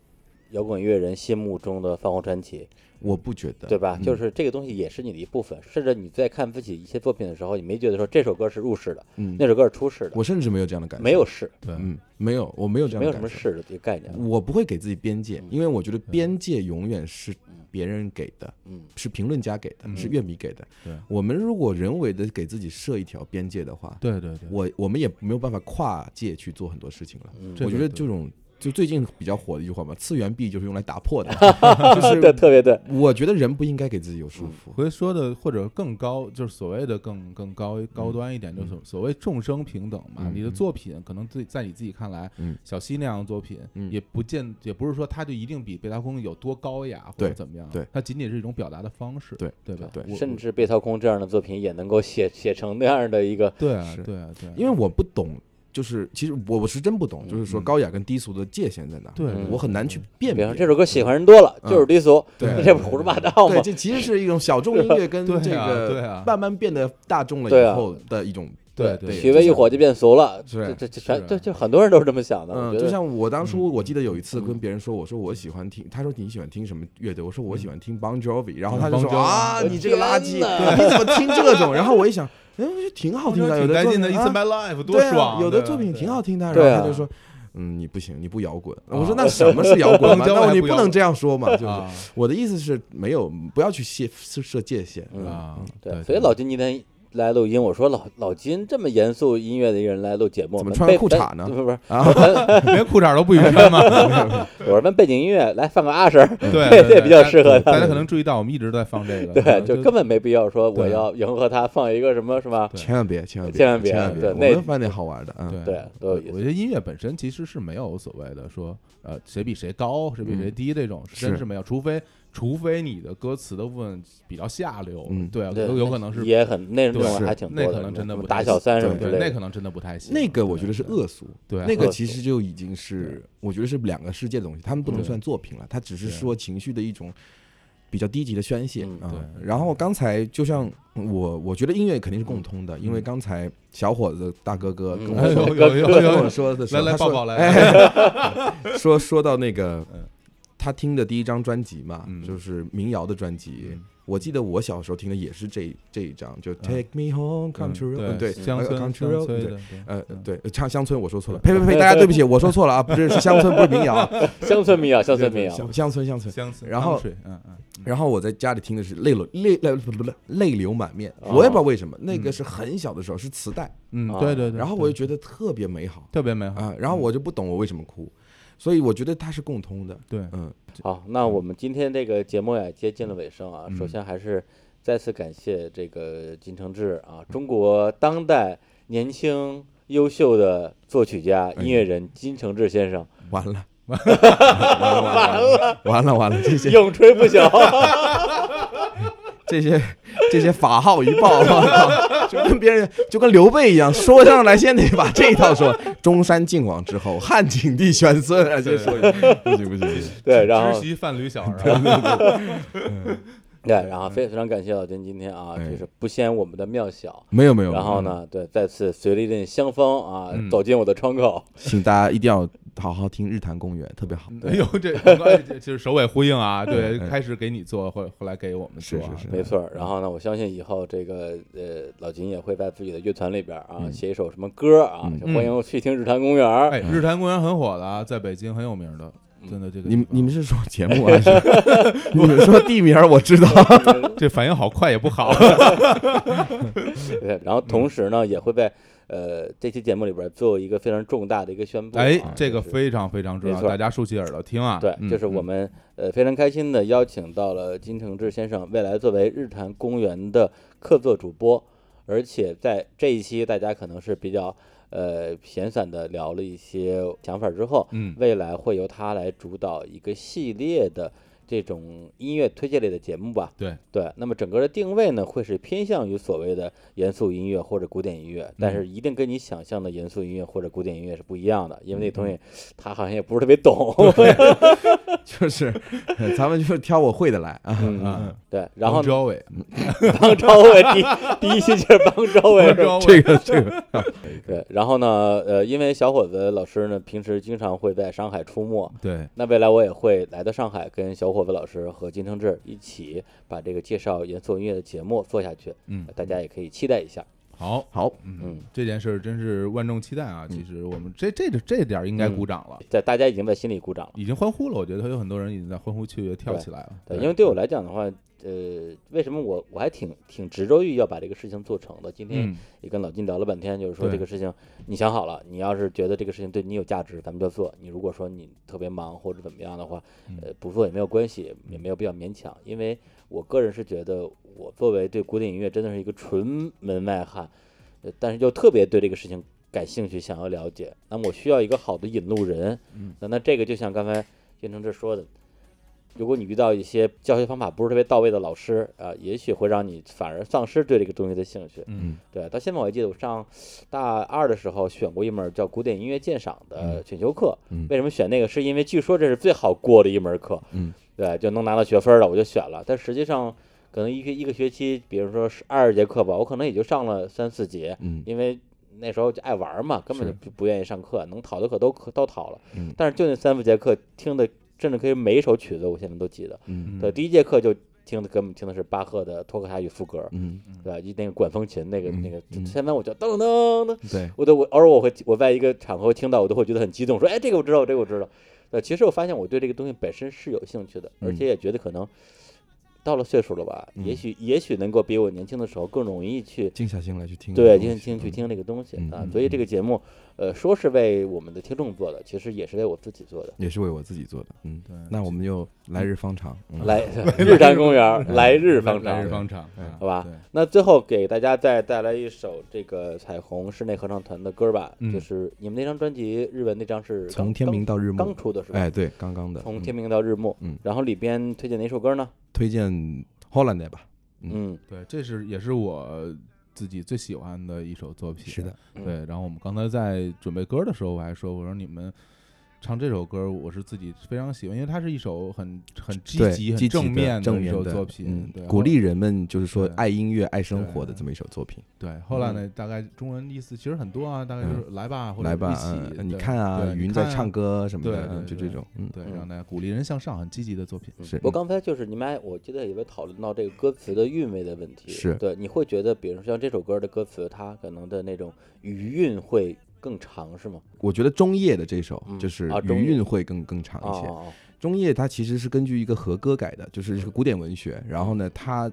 摇滚乐人心目中的凤凰传奇，我不觉得，对吧？嗯就是这个东西也是你的一部分，甚至你在看自己一些作品的时候，你没觉得说这首歌是入世的，嗯那首歌是出世的，我甚至没有这样的感觉，没有世，对，嗯，没有，我没有这样没有的感受。什么世的这个概念。我不会给自己边界嗯，因为我觉得边界永远是别人给的，嗯是评论家给的，嗯是乐迷给的。对我们如果人为的给自己设一条边界的话，对对对，我我们也没有办法跨界去做很多事情了。嗯，我觉得这种就最近比较火的一句话嘛，次元壁就是用来打破的，就对，是特别对，我觉得人不应该给自己有束嗯。缚。回说的或者更高，就是所谓的更更高高端一点，就是所谓众生平等嘛。嗯你的作品可能自在你自己看来，嗯小溪那样的作品，嗯也不见也不是说他就一定比贝塔空有多高雅或者怎么样，对。它仅仅是一种表达的方式，对对吧？对甚至贝塔空这样的作品也能够写写成那样的一个，对啊对啊对啊，因为我不懂，就是其实我我是真不懂，就是说嗯高雅跟低俗的界限在哪？对嗯我很难去辨别。这首歌喜欢人多了，嗯就是低俗，对 这不胡说八道吗对，？这其实是一种小众音乐跟这对啊个慢慢变得大众了以后的一种对对许巍一火就变俗了，是这这这全是对，就很多人都是这么想的。嗯，就像我当初，我记得有一次嗯跟别人说，我说我喜欢听，他说你喜欢听什么乐队？我说我喜欢听 Bon Jovi，然后他就说啊，你这个垃圾，你怎么听这种？然后我一想，哎，我觉得挺好听的，有的劲的作品啊，It's My Life 多对啊爽，有的作品挺好听的，然后他就说。嗯，你不行，你不摇滚。我说啊那什么是摇滚 那你不能这样说嘛。就是啊我的意思是没有，不要去设设设界限。嗯啊，对，对，所以老金今天来录音，我说老老金这么严肃音乐的一个人来录节目，怎么穿裤衩呢？不是不是，啊，连裤衩都不允许穿吗？我说问背景音乐来放个阿婶儿，对，这对比较适合他大家可能注意到，我们一直在放这个，对，就根本没必要说我要迎合他放一个什么是吧？对。千万别，千万别，千万别对那们放点好玩的。嗯，对对都有意思。我觉得音乐本身其实是没有所谓的说呃谁比谁高，谁比谁低这种，真是。是没有，除非除非你的歌词的部分比较下流，嗯对有有可能是也很那种对是还挺多的，那可能真的不太打小三什么对之类的，那可能真的不太行。那个我觉得是恶俗，对啊那个其实就已经是我觉得是两个世界的东西，他们不能算作品了，它只是说情绪的一种比较低级的宣泄嗯啊。对。然后刚才就像我，我觉得音乐肯定是共通的，因为嗯。刚才小伙子大哥哥跟嗯我说哎 呦有有跟我说的时候，来来抱抱来。哎 说说到那个嗯他听的第一张专辑嘛嗯，就是民谣的专辑。嗯。我记得我小时候听的也是这这一张，就 Take Me Home 嗯 Country Road，对对，乡村呃嗯，对，唱乡村，我说错了，呸呸呸，大家对不起，我说错了啊，不是是乡村，不是民谣。啊，乡村民谣，乡村民谣，乡乡村乡村。乡村，然后嗯嗯，然后我在家里听的是泪流泪泪不不不泪流满面，哦。我也不知道为什么，那个是很小的时候是磁带，嗯，啊对对对，然后我就对觉得特别美好。特别美好。啊，然后我就不懂我为什么哭，所以我觉得它是共通的，对，嗯，好，那我们今天这个节目也接近了尾声啊。嗯首先还是再次感谢这个金承志啊，中国当代年轻优秀的作曲家、哎音乐人金承志先生，完了。完了完了完了完了！这些 永垂不朽。这些 这些法号一报，我靠，就跟别人就跟刘备一样，说上来先得把这一套说。中山靖王之后，汉景帝玄孙，啊，先说一下，不行不行不行，对，然后知悉范吕小儿啊，对，然后非非常感谢老金今天啊，哎就是不嫌我们的庙小。没有没有。然后呢，对，再次随了一阵香风啊，嗯走进我的窗口。请大家一定要好好听《日坛公园》，特别好。哎呦，这就是首尾呼应啊，对，哎。开始给你做，后后来给我们做啊，是是是。没错，然后呢，我相信以后这个呃老金也会在自己的乐团里边啊嗯。写一首什么歌啊，欢迎去听日坛公园。哎，日坛公园很火的啊，在北京很有名的，真的这个你们你们是说节目还是 你们说地名？我知道。这反应好快也不好，对，然后同时呢，也会在呃这期节目里边做一个非常重大的一个宣布啊。哎，这个非常非常重要，大家竖起耳朵听啊，对，嗯就是我嗯。们呃非常开心的邀请到了金承志先生，未来作为日坛公园的客座主播，而且在这一期大家可能是比较呃闲散的聊了一些想法之后，嗯。未来会由他来主导一个系列的这种音乐推荐类的节目吧。对。对，那么整个的定位呢，会是偏向于所谓的严肃音乐或者古典音乐，但是一定跟你想象的严肃音乐或者古典音乐是不一样的，因为那东西他好像也不是特别懂。就是呃 咱们就是挑我会的来啊。嗯啊，对，然后邦周伟，帮周伟第第一期就是帮周伟这个这个。对，然后呢，呃，因为小伙子老师呢平时经常会在上海出没，对，那未来我也会来到上海，跟小伙子老师和金承志一起把这个介绍严肃音乐的节目做下去，嗯，大家也可以期待一下。好，好，嗯嗯，这件事儿真是万众期待啊！其实我们这这这点儿应该鼓掌了，在大家已经在心里鼓掌了。已经欢呼了。我觉得有很多人已经在欢呼雀跃跳起来了。对，因为对我来讲的话，呃，为什么我我还挺挺执着于要把这个事情做成的？今天嗯也跟老金聊了半天，就是说这个事情你想好了，你要是觉得这个事情对你有价值，咱们就做；你如果说你特别忙或者怎么样的话，嗯呃，不做也没有关系，也没有必要勉强。因为我个人是觉得，我作为对古典音乐真的是一个纯门外汉，呃，但是又特别对这个事情感兴趣，想要了解，那么我需要一个好的引路人。嗯，那那这个就像刚才金承志说的。如果你遇到一些教学方法不是特别到位的老师啊，也许会让你反而丧失对这个东西的兴趣。嗯对，到现在我还记得我上大二的时候选过一门叫古典音乐鉴赏的选修课。嗯为什么选那个？是因为据说这是最好过的一门课。嗯，对，就能拿到学分了，我就选了。但实际上，可能一个一个学期，比如说是二十节课吧，我可能也就上了三四节，嗯因为那时候就爱玩嘛，根本就不不愿意上课，能逃的课都都逃了。嗯但是就那三四节课听的，甚至可以每一首曲子，我现在都记得。嗯对，第一节课就听的根本听的是巴赫的托克塔与赋格，嗯，对吧？一那个管风琴那个嗯那个，嗯现在我就噔噔噔，对，我都我偶尔我会我在一个场合听到，我都会觉得很激动，说哎这个我知道，这个我知道。呃，其实我发现我对这个东西本身是有兴趣的，而且也觉得可能到了岁数了吧，也嗯许也许能够比我年轻的时候更容易去静下心来去听。对静下心去听这个东西嗯啊。所以这个节目，呃，说是为我们的听众做的，其实也是为我自己做的。也是为我自己做的。嗯，对那我们就来日方长。嗯来 日坛公园，来日方长来日。方长，好吧对那最后给大家再带来一首这个彩虹室内合唱团的歌吧，嗯就是你们那张专辑日文那张是刚从天明到日暮刚暮。出的是吧？哎，对，刚刚的。嗯从天明到日暮。嗯然后里边推荐哪首歌呢？推荐 Holland 吧。嗯嗯，对，这是也是我自己最喜欢的一首作品。是的，嗯对。然后我们刚才在准备歌的时候，我还说，我说你们唱这首歌，我是自己非常喜欢，因为它是一首很很积，极、很正面的一首作品嗯，鼓励人们就是说爱音乐、爱生活的这么一首作品。对，后来呢，大概中文意思其实很多啊，大概就是来吧，或者嗯来吧一，起，嗯，你看啊，云在唱歌什么的，就这种，嗯，对，嗯让大家鼓励人向上，很积极的作品。是我刚才就是你们，我记得也有讨论到这个歌词的韵味的问题。是对，你会觉得，比如说像这首歌的歌词，它可能的那种余韵会更长，是吗？我觉得中叶的这首嗯就是余韵会更更长一些。哦，中叶它其实是根据一个和歌改的，就是一个古典文学。然后呢，它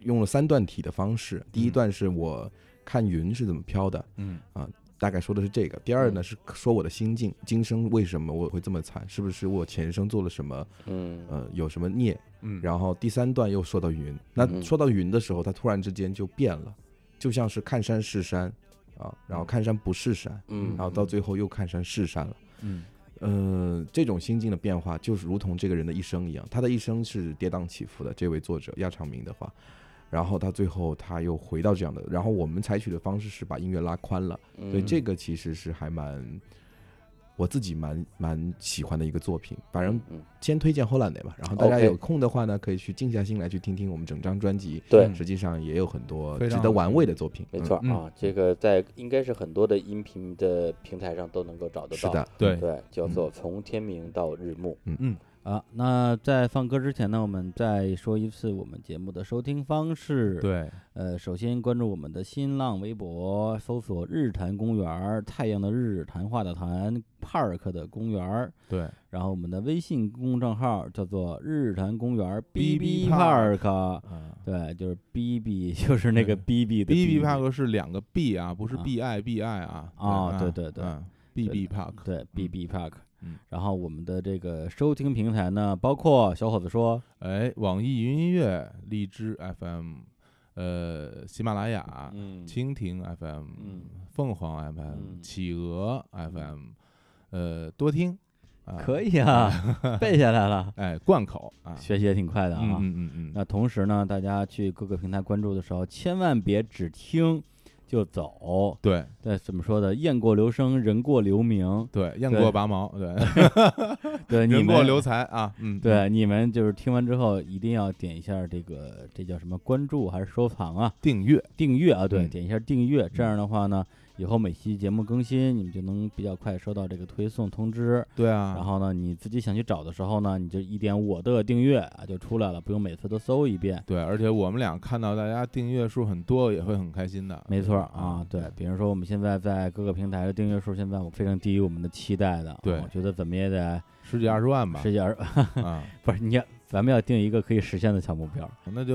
用了三段体的方式。第一嗯段是我看云是怎么飘的，嗯啊大概说的是这个。第二呢嗯是说我的心境，今生为什么我会这么惨？是不是我前生做了什么？嗯呃，有什么孽？嗯，然后第三段又说到云，那嗯说到云的时候，它突然之间就变了，就像是看山是山啊，然后看山不是山，嗯然后到最后又看山是山了。嗯呃，这种心境的变化，就是如同这个人的一生一样，他的一生是跌宕起伏的。这位作者亚长明的话，然后他最后他又回到这样的，然后我们采取的方式是把音乐拉宽了，嗯，所以这个其实是还蛮我自己蛮蛮喜欢的一个作品。反正嗯，先推荐 Holland 吧，然后大家有空的话呢，可以去静下心来去听听我们整张专辑。对嗯实际上也有很多值得玩味的作品。没错嗯啊，这个在应该是很多的音频的平台上都能够找嗯，得到。是的，对对，叫做从天明到日暮。嗯嗯啊，那在放歌之前呢，我们再说一次我们节目的收听方式。，对，呃，首先关注我们的新浪微博，搜索“日坛公园儿”，太阳的日，谈话的谈，park 的公园儿。对，然后我们的微信公众号叫做“日坛公园儿 BB BB Park Park”，啊对，就是 BB，就是那个 BB 的 B B Park 是两个 B 啊，不是啊 B I B I 啊。啊对对对对，B B Park。对 BB Park。嗯。然后我们的这个收听平台呢，包括小伙子说，哎，网易云音乐、荔枝 FM、呃，喜马拉雅、嗯。蜻蜓 FM、嗯。凤凰 FM、嗯。企鹅 FM、呃，多听啊，可以啊，背下来了，哎，贯口啊，学习也挺快的啊。嗯嗯嗯嗯，那同时呢，大家去各个平台关注的时候，千万别只听就走。对对，怎么说的？雁过留声，人过留名。对，雁过拔毛，对，对，人过留财啊，嗯，对你们就是听完之后一定要点一下这个，这叫什么？关注还是收藏啊？订阅，订阅啊，对，嗯点一下订阅，这样的话呢，以后每期节目更新，你们就能比较快收到这个推送通知。对啊，然后呢，你自己想去找的时候呢，你就一点我的订阅啊，就出来了，不用每次都搜一遍。对，而且我们俩看到大家订阅数很多，也会很开心的。没错儿啊啊，对，比如说我们现在在各个平台的订阅数，现在我非常低于我们的期待的。对我觉得怎么也得十几二十万吧十，几二，啊，不是你要，咱们要定一个可以实现的小目标，那就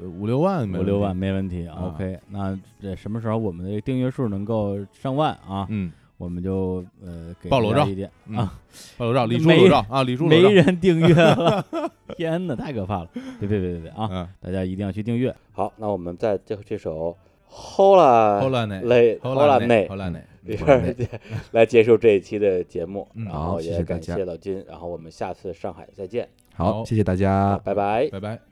呃五六万没问题，五六万没问题。啊 OK，那这什么时候我们的订阅数能够上万啊？嗯，我们就呃给报裸照一点嗯啊，报裸照，李叔没裸照啊，李叔裸没，人订阅了，天哪，太可怕了！别别别别别啊！嗯，大家一定要去订阅。好，那我们在最后这首 Hola 后来呢，嘞后 Hola 来内后来呢，里边儿来结束这一期的节目，嗯然后也感谢老金，然后我们下次上海再见，好，好谢谢大家。拜拜。拜拜。